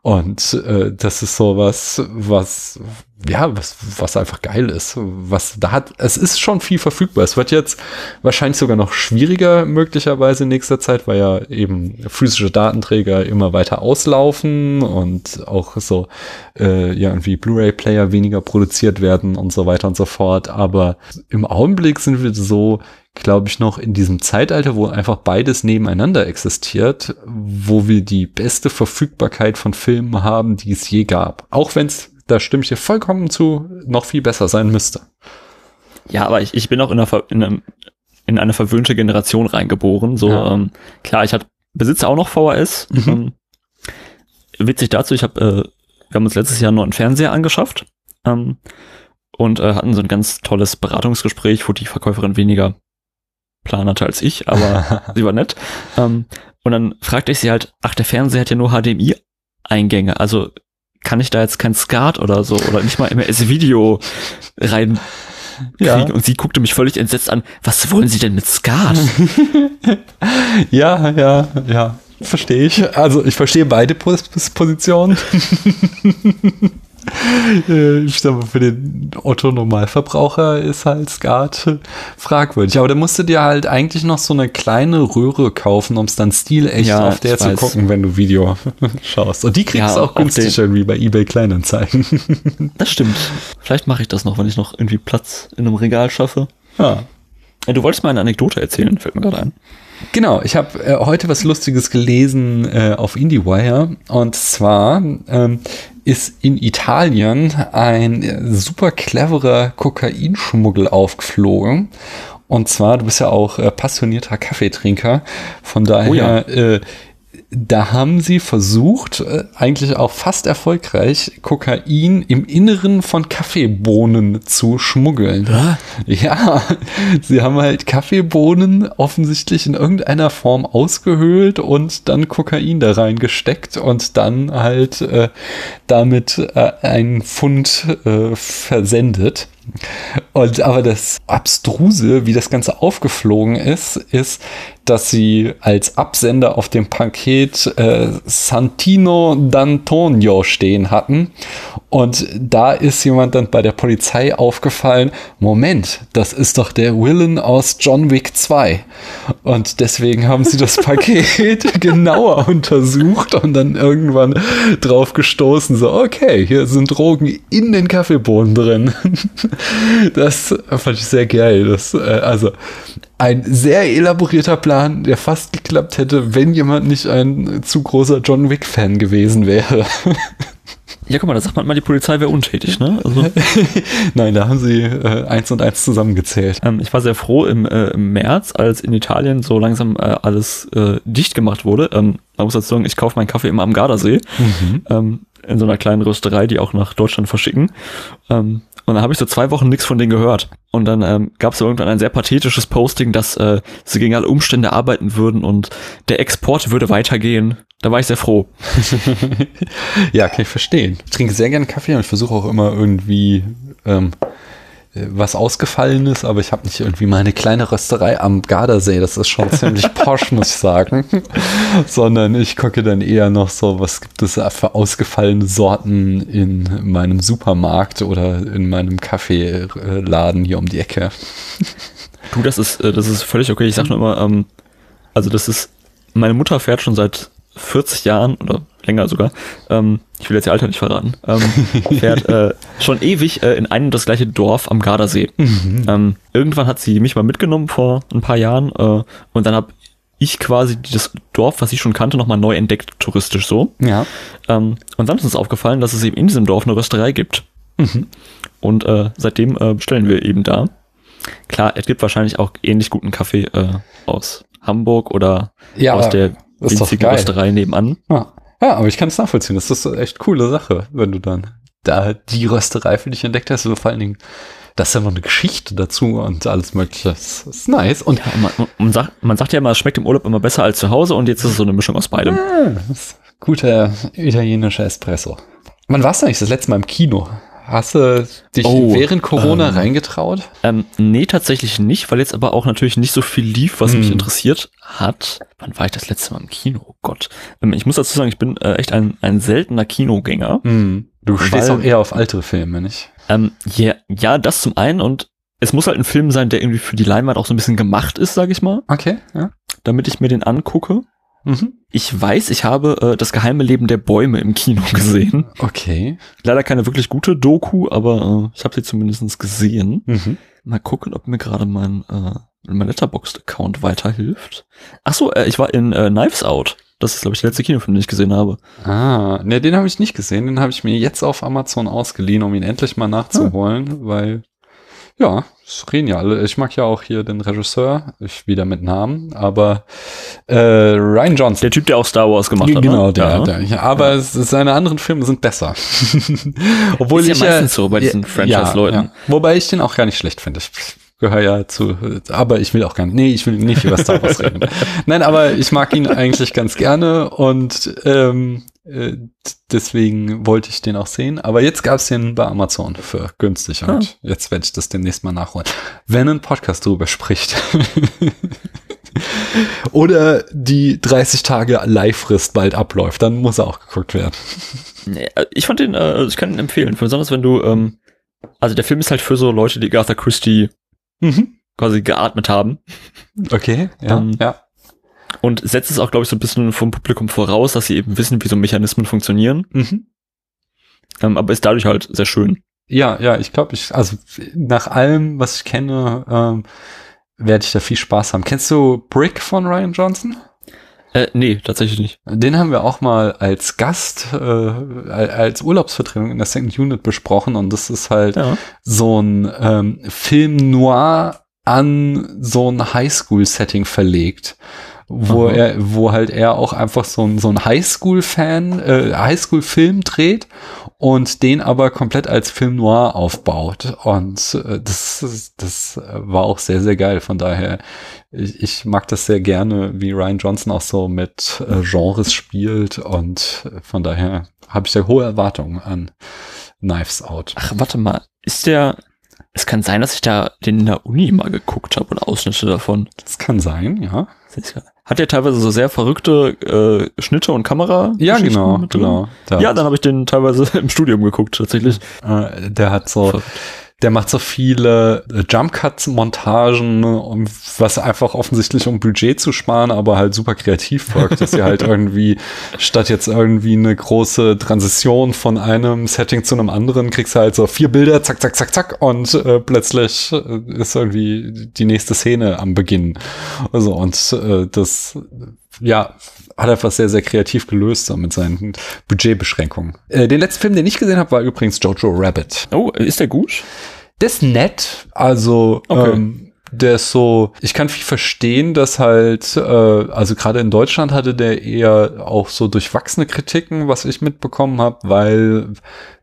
Und äh, das ist so was, was ja, was, was einfach geil ist. Was da hat, es ist schon viel verfügbar. Es wird jetzt wahrscheinlich sogar noch schwieriger, möglicherweise in nächster Zeit, weil ja eben physische Datenträger immer weiter auslaufen und auch so, äh, ja, irgendwie Blu-ray-Player weniger produziert werden und so weiter und so fort. Aber im Augenblick sind wir so, glaube ich, noch in diesem Zeitalter, wo einfach beides nebeneinander existiert, wo wir die beste Verfügbarkeit von Filmen haben, die es je gab. Auch wenn es da stimme ich dir vollkommen zu, noch viel besser sein müsste. Ja, aber ich, ich bin auch in, einer, Ver- in, einem, in eine verwöhnte Generation reingeboren. So, Ja. ähm, klar, ich hatte, besitze auch noch VHS. Mhm. Ähm, witzig dazu, ich habe, äh, wir haben uns letztes Jahr einen neuen Fernseher angeschafft ähm, und äh, hatten so ein ganz tolles Beratungsgespräch, wo die Verkäuferin weniger Plan hatte als ich, aber sie war nett. Ähm, und dann fragte ich sie halt, ach, der Fernseher hat ja nur HDMI-Eingänge, also kann ich da jetzt kein Skat oder so oder nicht mal MS-Video rein Ja. kriegen? Und sie guckte mich völlig entsetzt an, was wollen Sie denn mit Skat? ja, ja, ja. Verstehe ich. Also ich verstehe beide Pos Pos- Positionen. Äh, ich glaube, für den Otto-Normalverbraucher ist halt Skat fragwürdig. Aber da musst du dir halt eigentlich noch so eine kleine Röhre kaufen, um es dann stilecht Ja, auf der zu weiß. gucken, wenn du Video schaust. Und die kriegst Ja, du auch auf günstig irgendwie bei eBay Kleinanzeigen. Das stimmt. Vielleicht mache ich das noch, wenn ich noch irgendwie Platz in einem Regal schaffe. ja. Ja, du wolltest mal eine Anekdote erzählen, fällt mir gerade ein. Genau, ich habe äh, heute was Lustiges gelesen äh, auf IndieWire und zwar ähm, ist in Italien ein äh, super cleverer Kokainschmuggel aufgeflogen. Und zwar, du bist ja auch äh, passionierter Kaffeetrinker, von daher Oh ja. Da haben sie versucht, äh, eigentlich auch fast erfolgreich, Kokain im Inneren von Kaffeebohnen zu schmuggeln. Ja, sie haben halt Kaffeebohnen offensichtlich in irgendeiner Form ausgehöhlt und dann Kokain da reingesteckt und dann halt äh, damit äh, einen Pfund äh, versendet. Und aber das Abstruse, wie das Ganze aufgeflogen ist, ist, dass sie als Absender auf dem Paket äh, Santino d'Antonio stehen hatten. Und da ist jemand dann bei der Polizei aufgefallen, Moment, das ist doch der Willen aus John Wick 2. Und deswegen haben sie das Paket genauer untersucht und dann irgendwann drauf gestoßen, so, okay, hier sind Drogen in den Kaffeebohnen drin. Das fand ich sehr geil. Das, äh, also ein sehr elaborierter Plan, der fast geklappt hätte, wenn jemand nicht ein zu großer John Wick-Fan gewesen wäre. Ja, guck mal, da sagt man mal, die Polizei wäre untätig, ne? Also, Nein, da haben sie äh, eins und eins zusammengezählt. ähm, ich war sehr froh im, äh, im März, als in Italien so langsam äh, alles äh, dicht gemacht wurde. Ähm, man muss dazu sagen, ich kaufe meinen Kaffee immer am Gardasee. Ähm, in so einer kleinen Rösterei, die auch nach Deutschland verschicken. Ähm, und dann habe ich so zwei Wochen nichts von denen gehört. Und dann ähm, gab es irgendwann ein sehr pathetisches Posting, dass äh, sie gegen alle Umstände arbeiten würden und der Export würde weitergehen. Da war ich sehr froh. ja, kann ich verstehen. Ich trinke sehr gerne Kaffee und ich versuche auch immer irgendwie ähm, äh, was Ausgefallenes, aber ich habe nicht irgendwie meine kleine Rösterei am Gardasee. Das ist schon ziemlich posch, muss ich sagen. Sondern ich gucke dann eher noch so, was gibt es für ausgefallene Sorten in meinem Supermarkt oder in meinem Kaffeeladen hier um die Ecke. Du, das ist, äh, das ist völlig okay. Ich sag nur immer, ähm, also das ist, meine Mutter fährt schon seit 40 Jahren oder länger sogar, ähm, ich will jetzt ihr Alter nicht verraten, ähm, fährt äh, schon ewig äh, in ein und das gleiche Dorf am Gardasee. Ähm, irgendwann hat sie mich mal mitgenommen vor ein paar Jahren äh, und dann habe ich quasi das Dorf, was ich schon kannte, nochmal neu entdeckt, touristisch so. Ja. Ähm, und dann ist uns aufgefallen, dass es eben in diesem Dorf eine Rösterei gibt. Und äh, seitdem äh, bestellen wir eben da. Klar, es gibt wahrscheinlich auch ähnlich guten Kaffee äh, aus Hamburg oder Ja, aus der winzigen. Rösterei nebenan. Ja. Ja, aber ich kann es nachvollziehen. Das ist eine echt coole Sache, wenn du dann da die Rösterei für dich entdeckt hast. Und vor allen Dingen, das ist ja noch eine Geschichte dazu und alles mögliche. Das ist nice. Und Ja, man, man, sagt, man sagt ja immer, es schmeckt im Urlaub immer besser als zu Hause und jetzt ist es so eine Mischung aus beidem. Ist guter italienischer Espresso. Wann warst du eigentlich das letzte Mal im Kino? Hast du dich Oh, während Corona ähm, reingetraut? Ähm, nee, tatsächlich nicht, weil jetzt aber auch natürlich nicht so viel lief, was mich Hm. interessiert hat. Wann war ich das letzte Mal im Kino? Oh Gott. Ähm, ich muss dazu sagen, ich bin äh, echt ein, ein seltener Kinogänger. Hm. Du stehst Weil- auch eher auf ältere Filme, nicht? Ähm, ja, ja, das zum einen und es muss halt ein Film sein, der irgendwie für die Leinwand auch so ein bisschen gemacht ist, sag ich mal, Okay, ja. damit ich mir den angucke. Mhm. Ich weiß, ich habe äh, das geheime Leben der Bäume im Kino gesehen. Okay. Leider keine wirklich gute Doku, aber äh, ich habe sie zumindest gesehen. Mhm. Mal gucken, ob mir gerade mein, äh, mein Letterboxd-Account weiterhilft. Ach so, äh, ich war in äh, Knives Out. Das ist, glaube ich, der letzte Kinofilm, den ich gesehen habe. Ah, ne, den habe ich nicht gesehen. Den habe ich mir jetzt auf Amazon ausgeliehen, um ihn endlich mal nachzuholen, weil, ja, es reden ja alle. Ich mag ja auch hier den Regisseur, ich wieder mit Namen, aber äh, Ryan Johnson. Der Typ, der auch Star Wars gemacht hat. Genau, ne? der, ja. der. Ja, aber es, seine anderen Filme sind besser. Obwohl Ist ja ich meistens so bei diesen Franchise-Leuten. Wobei ich den auch gar nicht schlecht finde. Ich gehöre ja zu, aber ich will auch gar nicht, nee, ich will nicht über Star Wars reden. Nein, aber ich mag ihn eigentlich ganz gerne und ähm, äh, deswegen wollte ich den auch sehen. Aber jetzt gab es den bei Amazon für günstig und jetzt werde ich das demnächst mal nachholen. Wenn ein Podcast drüber spricht. Oder die 30 Tage Leihfrist bald abläuft, dann muss er auch geguckt werden. Äh, Ich fand den, äh, also ich kann ihn empfehlen. Besonders wenn du, ähm, also der Film ist halt für so Leute, die Agatha Christie Mhm. quasi geatmet haben. Okay, ja, Ähm, ja. Und setzt es auch, glaube ich, so ein bisschen vom Publikum voraus, dass sie eben wissen, wie so Mechanismen funktionieren. Mhm. Ähm, aber ist dadurch halt sehr schön. Ja, ja, ich glaube, ich, also nach allem, was ich kenne, ähm, werde ich da viel Spaß haben. Kennst du Brick von Ryan Johnson? Äh, nee, tatsächlich nicht. Den haben wir auch mal als Gast, äh, als Urlaubsvertretung in der Second Unit besprochen und das ist halt Ja. so ein ähm, Film noir an so ein Highschool-Setting verlegt. Wo Aha. er, wo halt er auch einfach so ein, so ein Highschool-Fan, äh, Highschool-Film dreht und den aber komplett als Film noir aufbaut. Und äh, das, das war auch sehr, sehr geil. Von daher, ich, ich mag das sehr gerne, wie Ryan Johnson auch so mit äh, Genres spielt. Und von daher habe ich da hohe Erwartungen an Knives Out. Ach, warte mal. Ist der, Es kann sein, dass ich da den in der Uni mal geguckt habe oder Ausschnitte davon. Das kann sein, ja. Hat ja teilweise so sehr verrückte äh, Schnitte und Kamera. Ja, genau, genau. Ja, dann habe ich den teilweise im Studium geguckt, tatsächlich. Äh, der hat so, Verrückt der macht so viele äh, Jump Cuts Montagen, ne, um, was einfach offensichtlich um Budget zu sparen, aber halt super kreativ wirkt, dass sie halt irgendwie statt jetzt irgendwie eine große Transition von einem Setting zu einem anderen kriegst du halt so vier Bilder, zack, zack, zack, zack und äh, plötzlich äh, ist irgendwie die nächste Szene am Beginn. Also und äh, das ja, hat einfach sehr, sehr kreativ gelöst so mit seinen Budgetbeschränkungen. Äh, den letzten Film, den ich gesehen habe, war übrigens Jojo Rabbit. Oh, ist der gut? Der ist nett. Also, okay. ähm, der ist so, ich kann viel verstehen, dass halt, äh, also gerade in Deutschland hatte der eher auch so durchwachsene Kritiken, was ich mitbekommen habe, weil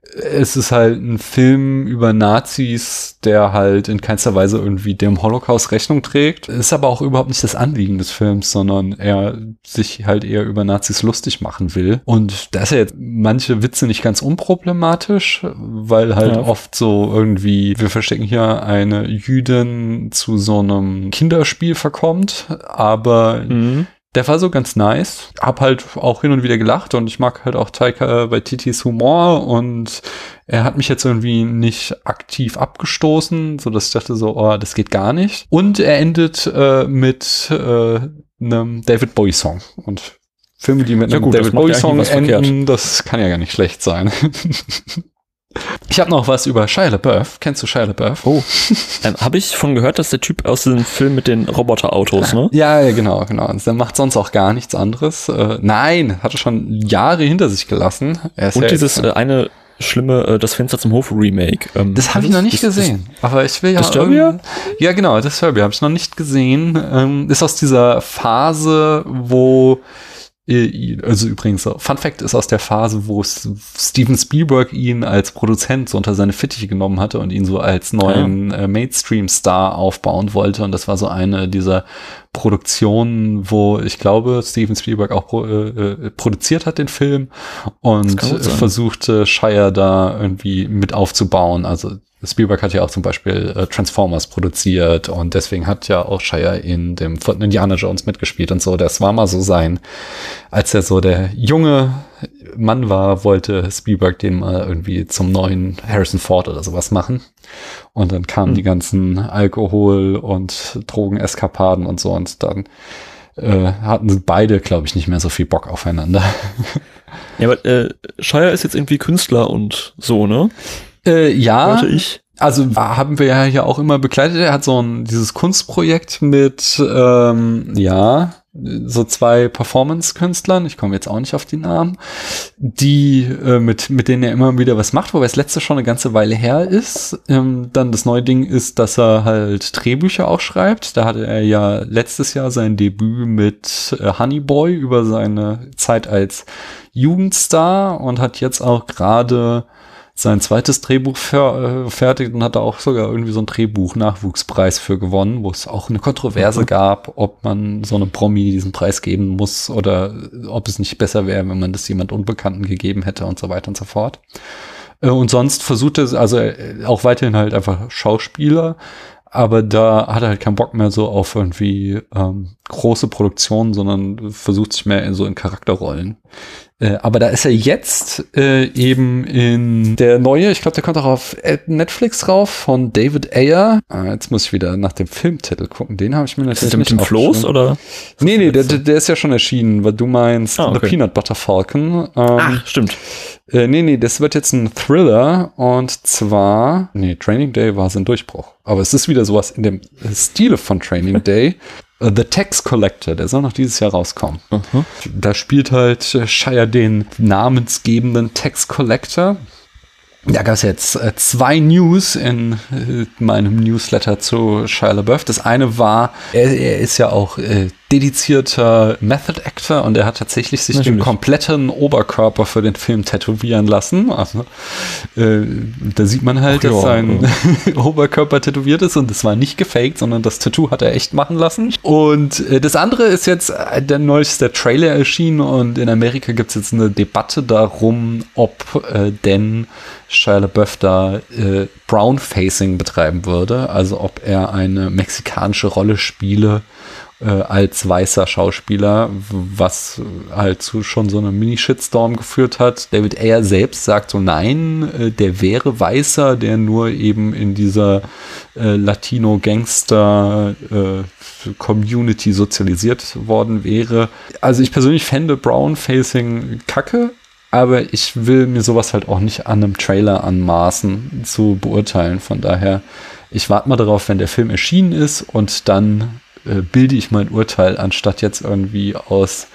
es ist halt ein Film über Nazis, der halt in keinster Weise irgendwie dem Holocaust Rechnung trägt. Ist aber auch überhaupt nicht das Anliegen des Films, sondern er sich halt eher über Nazis lustig machen will. Und da ist ja jetzt manche Witze nicht ganz unproblematisch, weil halt ja. oft so irgendwie, wir verstecken hier eine Jüdin zu so einem Kinderspiel verkommt, aber mhm der war so ganz nice. Hab halt auch hin und wieder gelacht und ich mag halt auch Taika bei Titis Humor und er hat mich jetzt irgendwie nicht aktiv abgestoßen, so dass ich dachte so, oh, das geht gar nicht. Und er endet äh, mit äh, einem David Bowie Song und Filme, die mit einem gut, David Bowie Song enden, verkehrt. das kann ja gar nicht schlecht sein. Ich habe noch was über Shia LaBeouf. Kennst du Shia LaBeouf? Oh. ähm, habe ich von gehört, dass der Typ aus dem Film mit den Roboterautos, ne? Ja, ja, genau, genau. Der macht sonst auch gar nichts anderes. Äh, nein, hat er schon Jahre hinter sich gelassen. Und dieses äh, eine schlimme äh, Das Fenster zum Hof Remake. Ähm, das habe ich noch nicht gesehen. Das, aber ich will ja. Disturbia? Ja, genau, das Disturbia habe ich noch nicht gesehen. Ähm, ist aus dieser Phase, wo also übrigens, Fun Fact ist aus der Phase, wo Steven Spielberg ihn als Produzent so unter seine Fittiche genommen hatte und ihn so als neuen ja. äh, Mainstream-Star aufbauen wollte. Und das war so eine dieser Produktionen, wo ich glaube, Steven Spielberg auch pro, äh, äh produziert hat den Film und versuchte Shire da irgendwie mit aufzubauen. Also Spielberg hat ja auch zum Beispiel äh, Transformers produziert und deswegen hat ja auch Shire in dem vierten Indiana Jones mitgespielt und so. Das war mal so sein, als er so der junge Mann war, wollte Spielberg den mal irgendwie zum neuen Harrison Ford oder sowas machen. Und dann kamen mhm. die ganzen Alkohol- und Drogeneskapaden und so und dann äh, hatten beide, glaube ich, nicht mehr so viel Bock aufeinander. Ja, aber äh, Shire ist jetzt irgendwie Künstler und so, ne? Äh, ja. Wollte ich. Also haben wir ja hier auch immer begleitet. Er hat so ein dieses Kunstprojekt mit ähm, ja so zwei Performance-Künstlern. Ich komme jetzt auch nicht auf die Namen, die äh, mit mit denen er immer wieder was macht. Wobei das letzte schon eine ganze Weile her ist. Ähm, dann das neue Ding ist, dass er halt Drehbücher auch schreibt. Da hatte er ja letztes Jahr sein Debüt mit äh, Honey Boy über seine Zeit als Jugendstar und hat jetzt auch gerade sein zweites Drehbuch fer äh, fertig und hat da auch sogar irgendwie so ein Drehbuch-Nachwuchspreis für gewonnen, wo es auch eine Kontroverse mhm. gab, ob man so einem Promi diesen Preis geben muss oder ob es nicht besser wäre, wenn man das jemand Unbekannten gegeben hätte und so weiter und so fort. Äh, und sonst versucht er, also äh, auch weiterhin halt einfach Schauspieler, aber da hat er halt keinen Bock mehr so auf irgendwie ähm, große Produktionen, sondern versucht sich mehr in so in Charakterrollen. Äh, aber da ist er jetzt äh, eben in der neue, ich glaube, der kommt auch auf Netflix drauf, von David Ayer. Ah, jetzt muss ich wieder nach dem Filmtitel gucken. Den habe ich mir natürlich ist der mit dem Floß oder? Nee, nee, der, der ist ja schon erschienen, weil du meinst ah, okay. The Peanut Butter Falcon. Ähm, Ach, stimmt. Äh, nee, nee, das wird jetzt ein Thriller und zwar, nee, Training Day war sein Durchbruch. Aber es ist wieder sowas in dem Stile von Training Day. Äh, The Tax Collector, der soll noch dieses Jahr rauskommen. -huh. Da spielt halt äh, Shire den namensgebenden Tax Collector. Da gab es jetzt äh, zwei News in äh, meinem Newsletter zu Shia LaBeouf. Das eine war, er, er ist ja auch äh, dedizierter Method Actor und er hat tatsächlich sich Natürlich. den kompletten Oberkörper für den Film tätowieren lassen. Also, äh, da sieht man halt, Ach dass ja, sein Oberkörper tätowiert ist und das war nicht gefaked, sondern das Tattoo hat er echt machen lassen. Und äh, das andere ist jetzt äh, der neueste Trailer erschienen und in Amerika gibt es jetzt eine Debatte darum, ob äh, denn Shia LaBeouf da äh, Brown-Facing betreiben würde, also ob er eine mexikanische Rolle spiele äh, als weißer Schauspieler, was halt zu schon so einem Mini-Shitstorm geführt hat. David Ayer selbst sagt so, nein, äh, der wäre weißer, der nur eben in dieser äh, Latino-Gangster-Community sozialisiert worden wäre. Also ich persönlich fände Brown-Facing kacke, aber ich will mir sowas halt auch nicht an einem Trailer anmaßen zu beurteilen. Von daher, ich warte mal darauf, wenn der Film erschienen ist und dann äh, bilde ich mein Urteil, anstatt jetzt irgendwie aus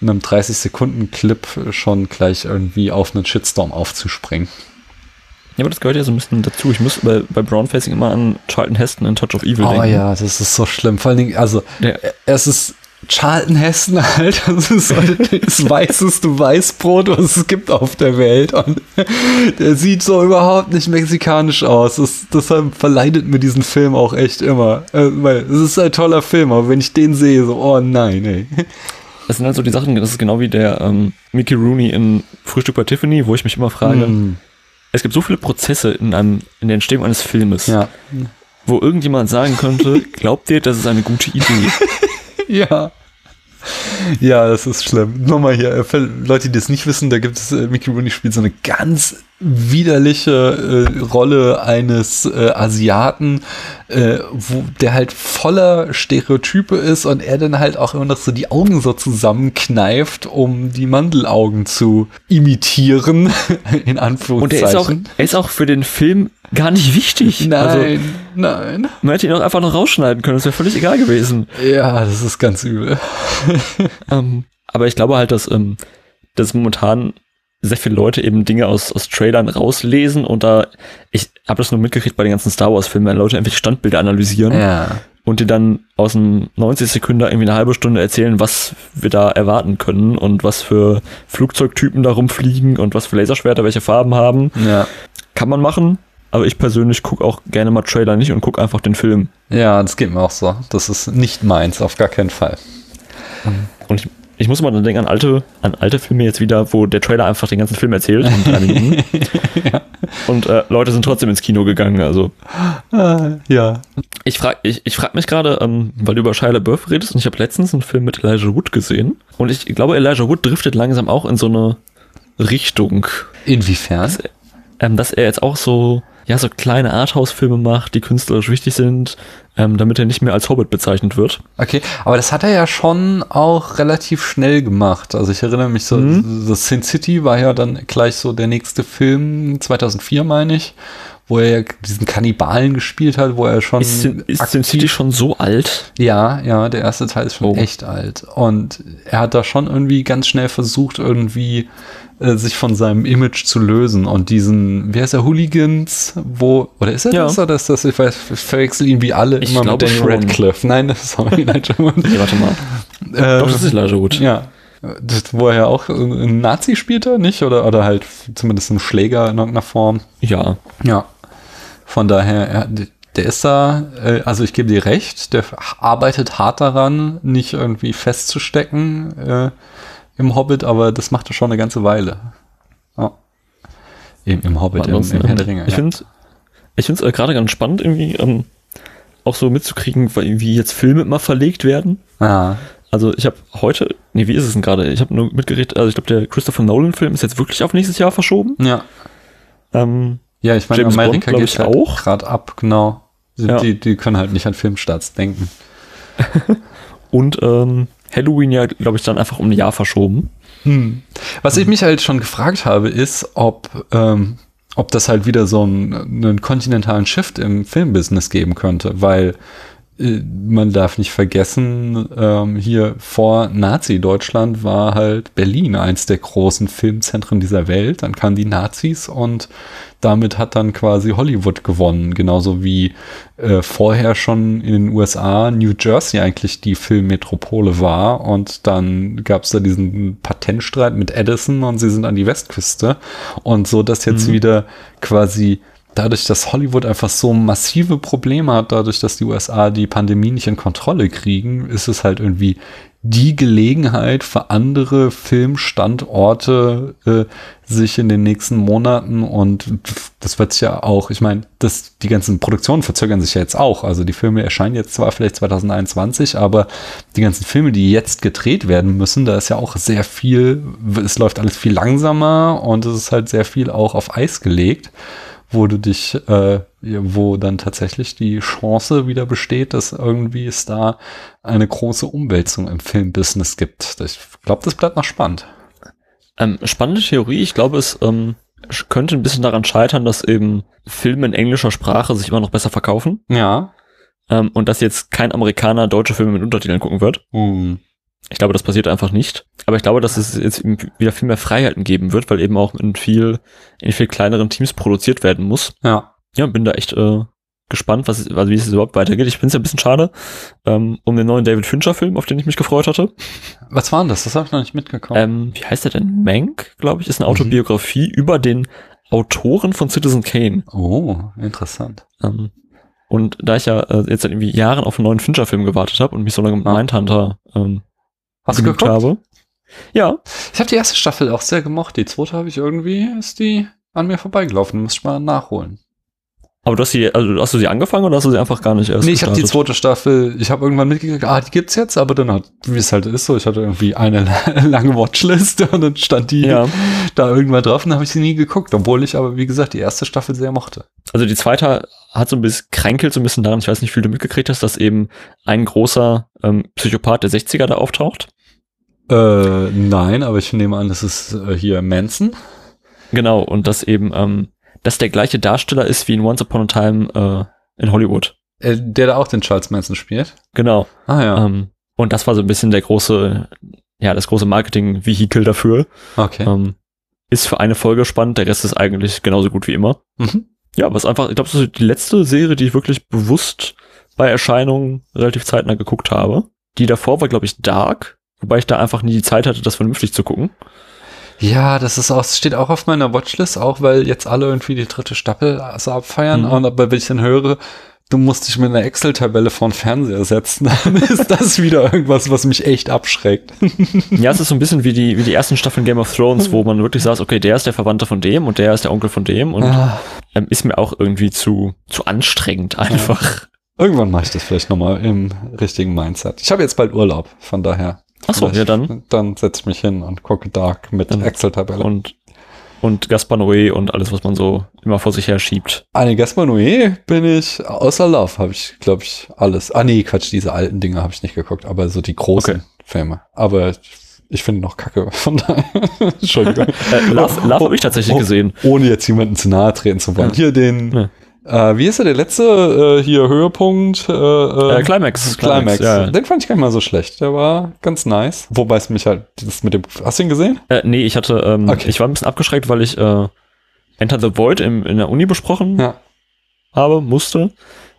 einem 30-Sekunden-Clip schon gleich irgendwie auf einen Shitstorm aufzuspringen. Ja, aber das gehört ja so ein bisschen dazu. Ich muss bei, bei Brownfacing immer an Charlton Heston in Touch of Evil Oh denken. ja, das ist so schlimm. Vor allen Dingen, also Der, es ist Charlton Heston halt, das ist so das weißeste Weißbrot, was es gibt auf der Welt. Und der sieht so überhaupt nicht mexikanisch aus. Das, deshalb verleidet mir diesen Film auch echt immer. Äh, weil es ist ein toller Film, aber wenn ich den sehe, so, oh nein, ey. das sind halt so die Sachen, das ist genau wie der ähm, Mickey Rooney in Frühstück bei Tiffany, wo ich mich immer frage, Mm, es gibt so viele Prozesse in, einem, in der Entstehung eines Filmes, ja. wo irgendjemand sagen könnte, glaubt ihr, das ist eine gute Idee? Ja. Ja, das ist schlimm. Nochmal hier, äh, für Leute, die das nicht wissen, da gibt es, äh, Mickey Rooney spielt so eine ganz widerliche äh, Rolle eines äh, Asiaten, äh, wo der halt voller Stereotype ist und er dann halt auch immer noch so die Augen so zusammenkneift, um die Mandelaugen zu imitieren, in Anführungszeichen. Und er ist, auch, er ist auch für den Film gar nicht wichtig. Nein, Also, nein. man hätte ihn auch einfach noch rausschneiden können, das wäre völlig egal gewesen. Ja, das ist ganz übel. Ähm, aber ich glaube halt, dass, ähm, dass momentan sehr viele Leute eben Dinge aus, aus Trailern rauslesen und da, ich habe das nur mitgekriegt bei den ganzen Star Wars Filmen, wenn Leute einfach Standbilder analysieren Ja. und die dann aus einem 90 Sekunden irgendwie eine halbe Stunde erzählen, was wir da erwarten können und was für Flugzeugtypen da rumfliegen und was für Laserschwerter welche Farben haben. Ja. Kann man machen, aber ich persönlich gucke auch gerne mal Trailer nicht und gucke einfach den Film. Ja, das geht mir auch so. Das ist nicht meins, auf gar keinen Fall. Und ich, ich muss mal dann denken an alte, an alte Filme jetzt wieder, wo der Trailer einfach den ganzen Film erzählt Minuten. Und äh, Leute sind trotzdem ins Kino gegangen. Also Ah, ja. ich frage ich, ich frag mich gerade, ähm, weil du über Shia LaBeouf redest und ich habe letztens einen Film mit Elijah Wood gesehen und ich glaube, Elijah Wood driftet langsam auch in so eine Richtung, Inwiefern? ähm, dass er jetzt auch so ja so kleine Arthouse-Filme macht, die künstlerisch wichtig sind, ähm, damit er nicht mehr als Hobbit bezeichnet wird. Okay, aber das hat er ja schon auch relativ schnell gemacht. Also ich erinnere mich so, so Sin City war ja dann gleich so der nächste Film, 2004 meine ich, wo er ja diesen Kannibalen gespielt hat, wo er schon Ist, ist Sin City schon so alt? Ja, ja, der erste Teil ist schon Oh. echt alt. Und er hat da schon irgendwie ganz schnell versucht, irgendwie äh, sich von seinem Image zu lösen und diesen, wie heißt er, Hooligans, wo, oder ist er Ja. das oder ist das, ich weiß, ich verwechsel ihn wie alle Ich immer mit Daniel. Radcliffe. Nein, das ist auch Elijah Wood. Nee, warte mal. Äh, Doch, das ist Elijah Wood. ja. Das, wo er ja auch ein Nazi spielte, nicht? Oder, oder halt zumindest ein Schläger in irgendeiner Form. Ja. Ja. Von daher, er, der ist da, äh, also ich gebe dir recht, der arbeitet hart daran, nicht irgendwie festzustecken äh, im Hobbit, aber das macht er schon eine ganze Weile. Ja. Im, im Hobbit, im, im Herr der Ringe. Ich ja. finde es äh, gerade ganz spannend, irgendwie ähm, auch so mitzukriegen, wie jetzt Filme immer verlegt werden. Ah, Also ich habe heute, nee, wie ist es denn gerade? Ich habe nur mitgeredet, also ich glaube, der Christopher Nolan-Film ist jetzt wirklich auf nächstes Jahr verschoben. ja. Ähm, Ja, ich meine, James Amerika Bond, geht halt auch. gerade ab, genau. Die, Ja. die, können halt nicht an Filmstarts denken. und ähm, Halloween ja, glaube ich, dann einfach um ein Jahr verschoben. Hm. Was ich mich halt schon gefragt habe, ist, ob, ähm, ob das halt wieder so einen, einen kontinentalen Shift im Filmbusiness geben könnte, weil man darf nicht vergessen, ähm, hier vor Nazi-Deutschland war halt Berlin eins der großen Filmzentren dieser Welt. Dann kamen die Nazis und damit hat dann quasi Hollywood gewonnen. Genauso wie äh, vorher schon in den USA New Jersey eigentlich die Filmmetropole war. Und dann gab es da diesen Patentstreit mit Edison und sie sind an die Westküste. Und so, dass jetzt mhm. wieder quasi dadurch, dass Hollywood einfach so massive Probleme hat, dadurch, dass die USA die Pandemie nicht in Kontrolle kriegen, ist es halt irgendwie die Gelegenheit für andere Filmstandorte, äh, sich in den nächsten Monaten und das wird ja auch, ich meine, das, die ganzen Produktionen verzögern sich ja jetzt auch. Also die Filme erscheinen jetzt zwar vielleicht 2021, aber die ganzen Filme, die jetzt gedreht werden müssen, da ist ja auch sehr viel, es läuft alles viel langsamer und es ist halt sehr viel auch auf Eis gelegt wo du dich, äh, wo dann tatsächlich die Chance wieder besteht, dass irgendwie es da eine große Umwälzung im Filmbusiness gibt. Ich glaube, das bleibt noch spannend. Ähm, spannende Theorie. Ich glaube, es ähm, könnte ein bisschen daran scheitern, dass eben Filme in englischer Sprache sich immer noch besser verkaufen. Ja. Ähm, und dass jetzt kein Amerikaner deutsche Filme mit Untertiteln gucken wird. Mhm. Ich glaube, das passiert einfach nicht. Aber ich glaube, dass es jetzt wieder viel mehr Freiheiten geben wird, weil eben auch in viel, in viel kleineren Teams produziert werden muss. Ja. Ja, bin da echt äh, gespannt, was, also wie es überhaupt weitergeht. Ich finde es ja ein bisschen schade ähm, um den neuen David Fincher-Film, auf den ich mich gefreut hatte. Was war denn das? Das habe ich noch nicht mitgekommen. Ähm, wie heißt der denn? Mank, glaube ich, ist eine mhm. Autobiografie mhm. über den Autoren von Citizen Kane. Oh, interessant. Ähm, und da ich ja äh, jetzt seit irgendwie Jahren auf einen neuen Fincher-Film gewartet habe und mich so lange mit Mindhunter ähm, Hast du geguckt? habe. Ja. Ich habe die erste Staffel auch sehr gemocht. Die zweite habe ich irgendwie, ist die an mir vorbeigelaufen. Muss ich mal nachholen. Aber du hast sie, also hast du sie angefangen oder hast du sie einfach gar nicht erst? Nee, ich habe die zweite Staffel, ich habe irgendwann mitgekriegt, ah, die gibt's jetzt, aber dann hat, wie es halt ist so, ich hatte irgendwie eine lange Watchlist und dann stand die ja. da irgendwann drauf und dann habe ich sie nie geguckt, obwohl ich aber, wie gesagt, die erste Staffel sehr mochte. Also die zweite hat so ein bisschen, kränkelt so ein bisschen daran, ich weiß nicht, wie viel du mitgekriegt hast, dass eben ein großer ähm, Psychopath der 60er da auftaucht. Äh, nein, aber ich nehme an, das ist äh, hier Manson. Genau, und dass eben, ähm, dass der gleiche Darsteller ist wie in Once Upon a Time äh, in Hollywood. Äh, der da auch den Charles Manson spielt? Genau. Ah ja. Ähm, und das war so ein bisschen der große, ja, das große Marketing-Vehikel dafür. Okay. Ähm, ist für eine Folge spannend, der Rest ist eigentlich genauso gut wie immer. Mhm. Ja, was einfach, ich glaube, das ist die letzte Serie, die ich wirklich bewusst bei Erscheinung relativ zeitnah geguckt habe. Die davor war, glaube ich, Dark, wobei ich da einfach nie die Zeit hatte, das vernünftig zu gucken. Ja, das ist auch, steht auch auf meiner Watchlist, auch weil jetzt alle irgendwie die dritte Staffel so abfeiern. Mhm. Und aber wenn ich dann höre, du musst dich mit einer Excel-Tabelle vor den Fernseher setzen, dann ist das wieder irgendwas, was mich echt abschreckt. ja, es ist so ein bisschen wie die, wie die ersten Staffeln Game of Thrones, wo man wirklich sagt, okay, der ist der Verwandte von dem und der ist der Onkel von dem und ah. ähm, ist mir auch irgendwie zu, zu anstrengend einfach. Ja. Irgendwann mache ich das vielleicht nochmal im richtigen Mindset. Ich habe jetzt bald Urlaub, von daher. Achso, ja dann. Dann setze ich mich hin und gucke Dark mit Excel-Tabelle. Und, und Gaspar Noé und alles, was man so immer vor sich her schiebt. Ah, nee, Gaspar Noé bin ich, außer Love habe ich, glaube ich, alles. Ah, nee, Quatsch, diese alten Dinge habe ich nicht geguckt, aber so die großen okay. Filme. Aber ich finde noch kacke, von daher. Entschuldigung. äh, Love, Love habe ich tatsächlich oh, gesehen. Ohne jetzt jemanden zu nahe treten zu wollen. Ja. Hier den, ja. Äh, wie ist der, der letzte äh, hier Höhepunkt? Äh, äh, äh Climax. Climax. Climax ja. Den fand ich gar nicht mal so schlecht. Der war ganz nice. Wobei es mich halt das mit dem. Hast du ihn gesehen? Äh, nee, ich hatte. Ähm, okay. Ich war ein bisschen abgeschreckt, weil ich äh, Enter the Void im, in der Uni besprochen ja. habe, musste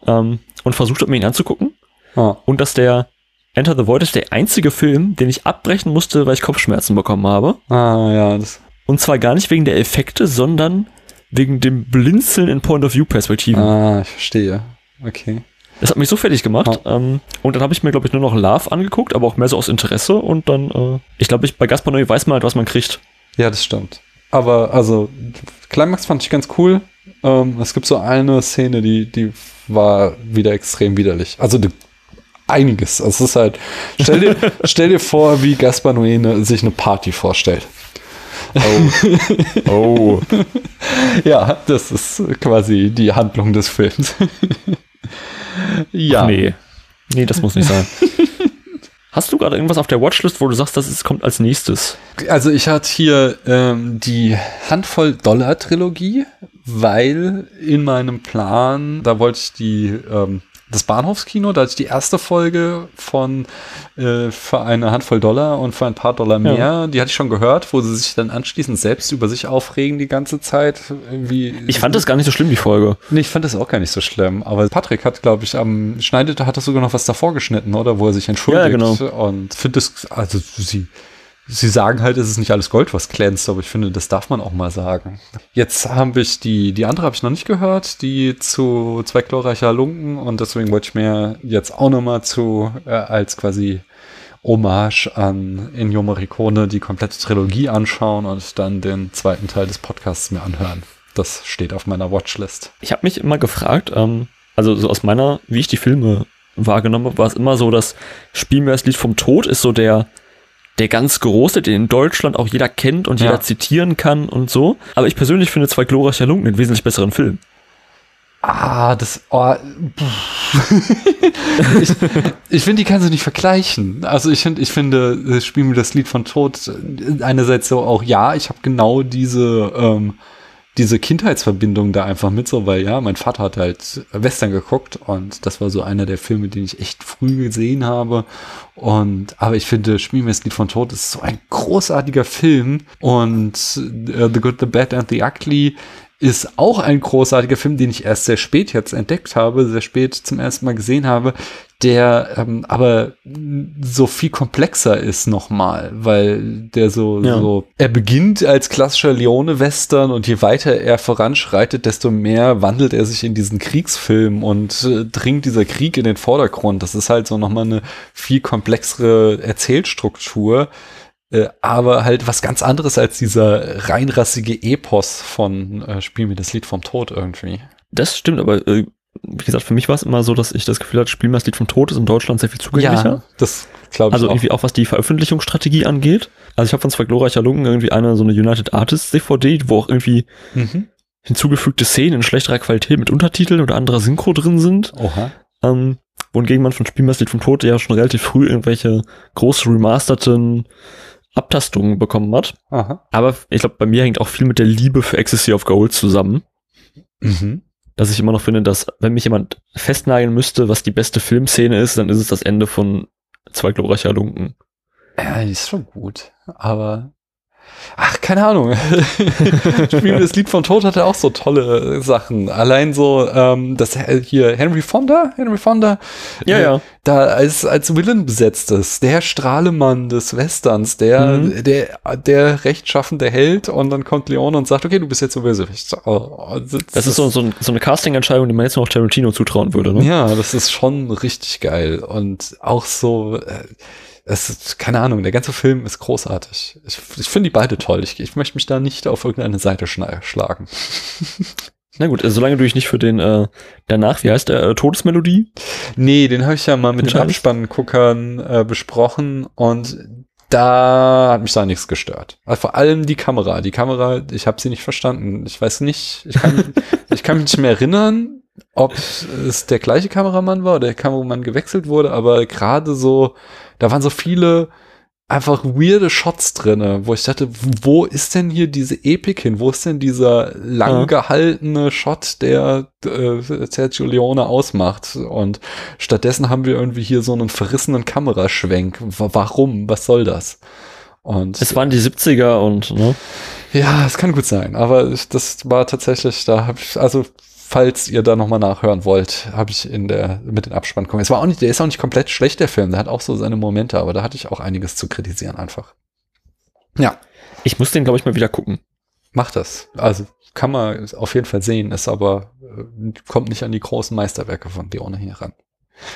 ähm, und versucht habe, mir ihn anzugucken. Ah. Und dass der Enter the Void ist der einzige Film, den ich abbrechen musste, weil ich Kopfschmerzen bekommen habe. Ah ja. Das und zwar gar nicht wegen der Effekte, sondern wegen dem Blinzeln in Point-of-View-Perspektiven. Ah, ich verstehe. Okay. Das hat mich so fertig gemacht. Ja. Ähm, und dann habe ich mir, glaube ich, nur noch Love angeguckt, aber auch mehr so aus Interesse. Und dann, äh, ich glaube, ich, bei Gaspar Noé weiß man halt, was man kriegt. Ja, das stimmt. Aber, also, Climax fand ich ganz cool. Ähm, es gibt so eine Szene, die, die war wieder extrem widerlich. Also, die, einiges. Also, es ist halt, stell dir, stell dir vor, wie Gaspar Noé ne, sich eine Party vorstellt. Oh. oh. ja, das ist quasi die Handlung des Films. ja. Ach nee. Nee, das muss nicht sein. Hast du gerade irgendwas auf der Watchlist, wo du sagst, das ist, kommt als nächstes? Also ich hatte hier ähm, die Handvoll Dollar Trilogie, weil in meinem Plan, da wollte ich die ähm, das Bahnhofskino, da hatte ich die erste Folge von äh, für eine Handvoll Dollar und für ein paar Dollar mehr, ja. die hatte ich schon gehört, wo sie sich dann anschließend selbst über sich aufregen die ganze Zeit. Irgendwie ich fand das gar nicht so schlimm, die Folge. Nee, ich fand das auch gar nicht so schlimm. Aber Patrick hat, glaube ich, am Schneidete hat das sogar noch was davor geschnitten, oder? Wo er sich entschuldigt. Ja, genau. Und finde es, also sie Sie sagen halt, es ist nicht alles Gold, was glänzt, aber ich finde, das darf man auch mal sagen. Jetzt habe ich die, die andere habe ich noch nicht gehört, die zu zwei glorreicher Lunken und deswegen wollte ich mir jetzt auch nochmal zu, äh, als quasi Hommage an Ennio Morricone die komplette Trilogie anschauen und dann den zweiten Teil des Podcasts mir anhören. Das steht auf meiner Watchlist. Ich habe mich immer gefragt, ähm, also so aus meiner, wie ich die Filme wahrgenommen habe, war es immer so, dass Spiel mir das Lied vom Tod ist so der der ganz große, den in Deutschland auch jeder kennt und jeder ja. zitieren kann und so. Aber ich persönlich finde zwei glorreiche Lunken einen wesentlich besseren Film. Ah, das. Oh, ich ich finde, die kannst du nicht vergleichen. Also ich finde, ich finde, das Spiel mir das Lied von Tod einerseits so auch, ja, ich habe genau diese ähm, diese Kindheitsverbindung da einfach mit so, weil ja, mein Vater hat halt Western geguckt und das war so einer der Filme, den ich echt früh gesehen habe. Und aber ich finde, Lied von Tod ist so ein großartiger Film und uh, The Good, The Bad and The Ugly ist auch ein großartiger Film, den ich erst sehr spät jetzt entdeckt habe, sehr spät zum ersten Mal gesehen habe, der ähm, aber so viel komplexer ist nochmal, weil der so, ja. so, er beginnt als klassischer Leone-Western und je weiter er voranschreitet, desto mehr wandelt er sich in diesen Kriegsfilm und äh, dringt dieser Krieg in den Vordergrund. Das ist halt so nochmal eine viel komplexere Erzählstruktur äh, aber halt was ganz anderes als dieser reinrassige Epos von äh, Spiel mir das Lied vom Tod irgendwie. Das stimmt, aber äh, wie gesagt, für mich war es immer so, dass ich das Gefühl hatte, Spiel mir das Lied vom Tod ist in Deutschland sehr viel zugänglicher. Ja, das glaube ich Also auch. irgendwie auch was die Veröffentlichungsstrategie angeht. Also ich habe von zwei glorreicher Lungen irgendwie eine so eine United Artists DVD, wo auch irgendwie mhm. hinzugefügte Szenen in schlechterer Qualität mit Untertiteln oder anderer Synchro drin sind. Oha. Ähm, wohingegen man von Spiel mir das Lied vom Tod ja schon relativ früh irgendwelche groß remasterten Abtastungen bekommen hat. Aha. Aber ich glaube, bei mir hängt auch viel mit der Liebe für Ecstasy of Gold zusammen. Mhm. Dass ich immer noch finde, dass wenn mich jemand festnageln müsste, was die beste Filmszene ist, dann ist es das Ende von Zwei glorreicher Lunken. Ja, die ist schon gut. Aber Ach, keine Ahnung. Das Lied von Tod hatte auch so tolle Sachen. Allein so, ähm, das hier Henry Fonda, Henry Fonda, ja, äh, ja. da als, als Villain besetzt ist, der Strahlemann des Westerns, der, mhm. der, der rechtschaffende Held und dann kommt Leon und sagt, okay, du bist jetzt so Bösewicht. Oh, das, das, ist so, so, so eine Casting-Entscheidung, die man jetzt noch Tarantino zutrauen würde, ne? Ja, das ist schon richtig geil und auch so, äh, es ist, keine Ahnung, der ganze Film ist großartig. Ich, ich finde die beide toll. Ich, ich möchte mich da nicht auf irgendeine Seite schlagen. Na gut, also solange du dich nicht für den äh, danach, wie heißt der, äh, Todesmelodie? Nee, den habe ich ja mal mit den Abspannguckern äh, besprochen und da hat mich da nichts gestört. Also vor allem die Kamera. Die Kamera, ich habe sie nicht verstanden. Ich weiß nicht, ich kann, ich kann mich nicht mehr erinnern, ob es der gleiche Kameramann war oder der Kameramann gewechselt wurde, aber gerade so da waren so viele einfach weirde Shots drinne, wo ich dachte, wo ist denn hier diese Epik hin? Wo ist denn dieser lang gehaltene Shot, der äh, Sergio Leone ausmacht? Und stattdessen haben wir irgendwie hier so einen verrissenen Kameraschwenk. Warum? Was soll das? Und es waren die 70er und ne? Ja, es kann gut sein, aber das war tatsächlich, da habe ich also falls ihr da nochmal nachhören wollt, habe ich in der, mit den Abspann gekommen. Es war auch nicht, der ist auch nicht komplett schlecht, der Film. Der hat auch so seine Momente, aber da hatte ich auch einiges zu kritisieren einfach. Ja. Ich muss den, glaube ich, mal wieder gucken. Macht das. Also kann man auf jeden Fall sehen, ist aber, äh, kommt nicht an die großen Meisterwerke von Leone hier ran.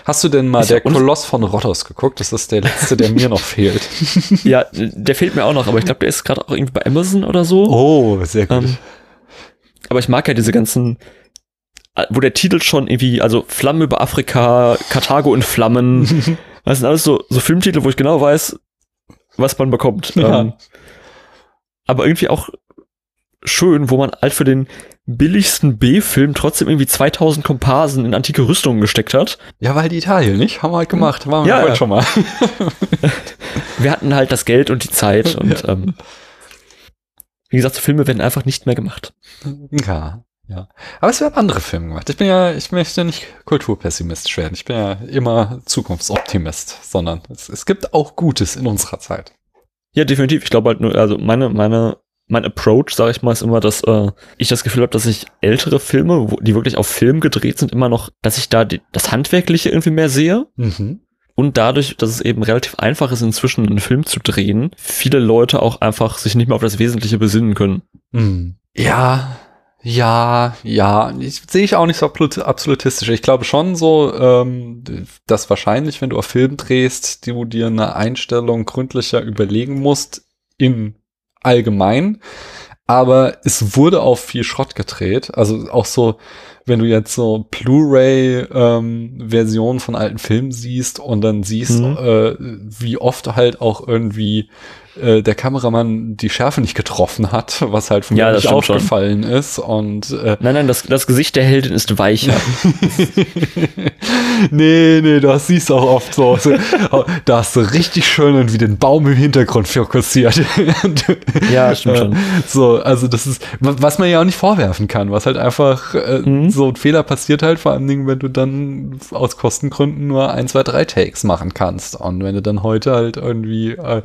Hast du denn mal ich der Koloss von Rhodos geguckt? Das ist der letzte, der mir noch fehlt. Ja, der fehlt mir auch noch, aber ich glaube, der ist gerade auch irgendwie bei Amazon oder so. Oh, sehr gut. Ähm, aber ich mag ja diese ganzen wo der Titel schon irgendwie, also Flammen über Afrika, Karthago in Flammen, das sind alles so, so Filmtitel, wo ich genau weiß, was man bekommt. Ja. Ähm, aber irgendwie auch schön, wo man halt für den billigsten B-Film trotzdem irgendwie 2000 Komparsen in antike Rüstungen gesteckt hat. Ja, weil die Italien, nicht? Haben wir halt gemacht. Waren wir ja, ja. schon mal. wir hatten halt das Geld und die Zeit und ja. ähm, wie gesagt, so Filme werden einfach nicht mehr gemacht. Ja. Ja. Aber es werden andere Filme gemacht. Ich bin ja, ich möchte nicht kulturpessimistisch werden. Ich bin ja immer Zukunftsoptimist, sondern es, es gibt auch Gutes in unserer Zeit. Ja, definitiv. Ich glaube halt nur, also meine, meine, mein Approach, sage ich mal, ist immer, dass äh, ich das Gefühl habe, dass ich ältere Filme, wo, die wirklich auf Film gedreht sind, immer noch, dass ich da die, das Handwerkliche irgendwie mehr sehe. Mhm. Und dadurch, dass es eben relativ einfach ist, inzwischen einen Film zu drehen, viele Leute auch einfach sich nicht mehr auf das Wesentliche besinnen können. Mhm. Ja, ja, ja, ich sehe ich auch nicht so absolutistisch. Ich glaube schon so, ähm, dass wahrscheinlich, wenn du auf Film drehst, du dir eine Einstellung gründlicher überlegen musst, in allgemein. Aber es wurde auch viel Schrott gedreht. Also auch so, wenn du jetzt so Blu-ray-Versionen ähm, von alten Filmen siehst und dann siehst, mhm. äh, wie oft halt auch irgendwie äh, der Kameramann die Schärfe nicht getroffen hat, was halt von ja, mir nicht aufgefallen schon. ist. Und äh, nein, nein, das, das Gesicht der Heldin ist weicher. nee, nee, das siehst du auch oft so. so da hast du richtig schön wie den Baum im Hintergrund fokussiert. ja, stimmt schon. So, also das ist, was man ja auch nicht vorwerfen kann, was halt einfach äh, mhm. so ein Fehler passiert halt, vor allen Dingen, wenn du dann aus Kostengründen nur ein, zwei, drei Takes machen kannst. Und wenn du dann heute halt irgendwie äh,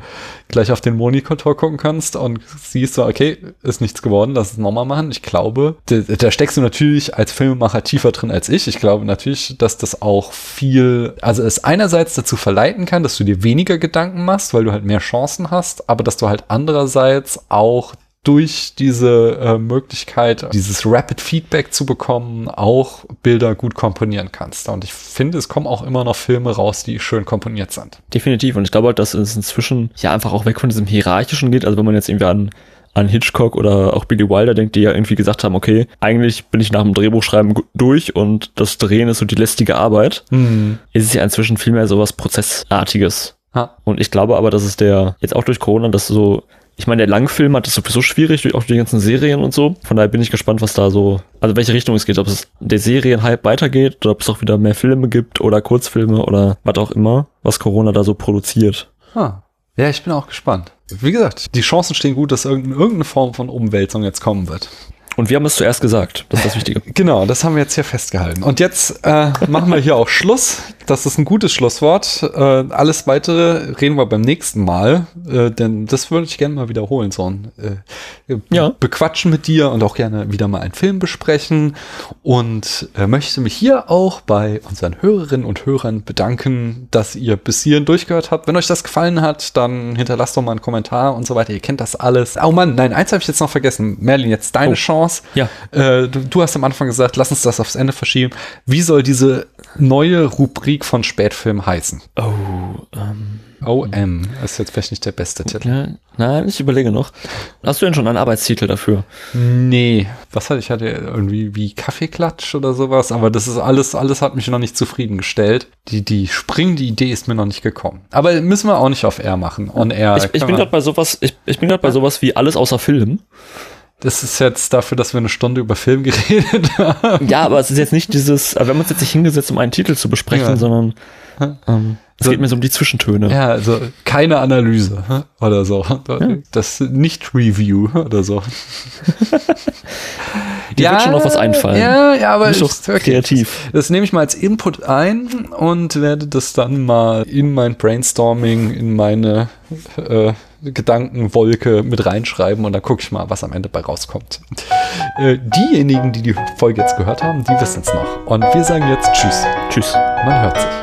gleich auf den Monitor gucken kannst und siehst so, okay, ist nichts geworden, lass es nochmal machen. Ich glaube, da, da steckst du natürlich als Filmemacher tiefer drin als ich. Ich glaube natürlich, dass das auch viel, also es einerseits dazu verleiten kann, dass du dir weniger Gedanken machst, weil du halt mehr Chancen hast, aber dass du halt andererseits auch durch diese äh, Möglichkeit, dieses Rapid Feedback zu bekommen, auch Bilder gut komponieren kannst. Und ich finde, es kommen auch immer noch Filme raus, die schön komponiert sind. Definitiv. Und ich glaube halt, dass es inzwischen ja einfach auch weg von diesem Hierarchischen geht. Also wenn man jetzt irgendwie an an Hitchcock oder auch Billy Wilder denkt, die ja irgendwie gesagt haben, okay, eigentlich bin ich nach dem Drehbuchschreiben durch und das Drehen ist so die lästige Arbeit. Mhm. Ist es ja inzwischen viel mehr so was Prozessartiges. Ha. Und ich glaube aber, dass es der, jetzt auch durch Corona, dass so ich meine, der Langfilm hat es sowieso schwierig, durch auch die ganzen Serien und so. Von daher bin ich gespannt, was da so, also welche Richtung es geht, ob es der Serienhype weitergeht oder ob es auch wieder mehr Filme gibt oder Kurzfilme oder was auch immer, was Corona da so produziert. Ah. Ja, ich bin auch gespannt. Wie gesagt, die Chancen stehen gut, dass irgendeine Form von Umwälzung jetzt kommen wird. Und wir haben es zuerst gesagt. Das ist das Wichtige. Genau, das haben wir jetzt hier festgehalten. Und jetzt äh, machen wir hier auch Schluss. Das ist ein gutes Schlusswort. Äh, alles weitere reden wir beim nächsten Mal, äh, denn das würde ich gerne mal wiederholen. So ein äh, ja. Bequatschen mit dir und auch gerne wieder mal einen Film besprechen. Und äh, möchte mich hier auch bei unseren Hörerinnen und Hörern bedanken, dass ihr bis hierhin durchgehört habt. Wenn euch das gefallen hat, dann hinterlasst doch mal einen Kommentar und so weiter. Ihr kennt das alles. Oh Mann, nein, eins habe ich jetzt noch vergessen. Merlin, jetzt deine oh. Chance. Ja. Äh, du, du hast am Anfang gesagt, lass uns das aufs Ende verschieben. Wie soll diese neue Rubrik von Spätfilm heißen? Oh, ähm. OM ist jetzt vielleicht nicht der beste Titel. Ja, nein, ich überlege noch. Hast du denn schon einen Arbeitstitel dafür? Nee. Was hatte ich? hatte irgendwie wie Kaffeeklatsch oder sowas, aber das ist alles, alles hat mich noch nicht zufriedengestellt. Die, die springende Idee ist mir noch nicht gekommen. Aber müssen wir auch nicht auf Air machen. On Air. Ich, ich bin gerade bei sowas, ich, ich bin gerade bei sowas wie alles außer Film. Das ist jetzt dafür, dass wir eine Stunde über Film geredet haben. Ja, aber es ist jetzt nicht dieses, wir haben uns jetzt nicht hingesetzt, um einen Titel zu besprechen, ja. sondern ähm, es so, geht mir so um die Zwischentöne. Ja, also keine Analyse oder so. Das Nicht-Review oder so. Dir ja, wird schon noch was einfallen. Ja, ja, aber ich, okay. kreativ. Das, das nehme ich mal als Input ein und werde das dann mal in mein Brainstorming, in meine äh, Gedankenwolke mit reinschreiben und dann gucke ich mal, was am Ende bei rauskommt. Äh, diejenigen, die die Folge jetzt gehört haben, die wissen es noch. Und wir sagen jetzt Tschüss. Tschüss. Man hört sich.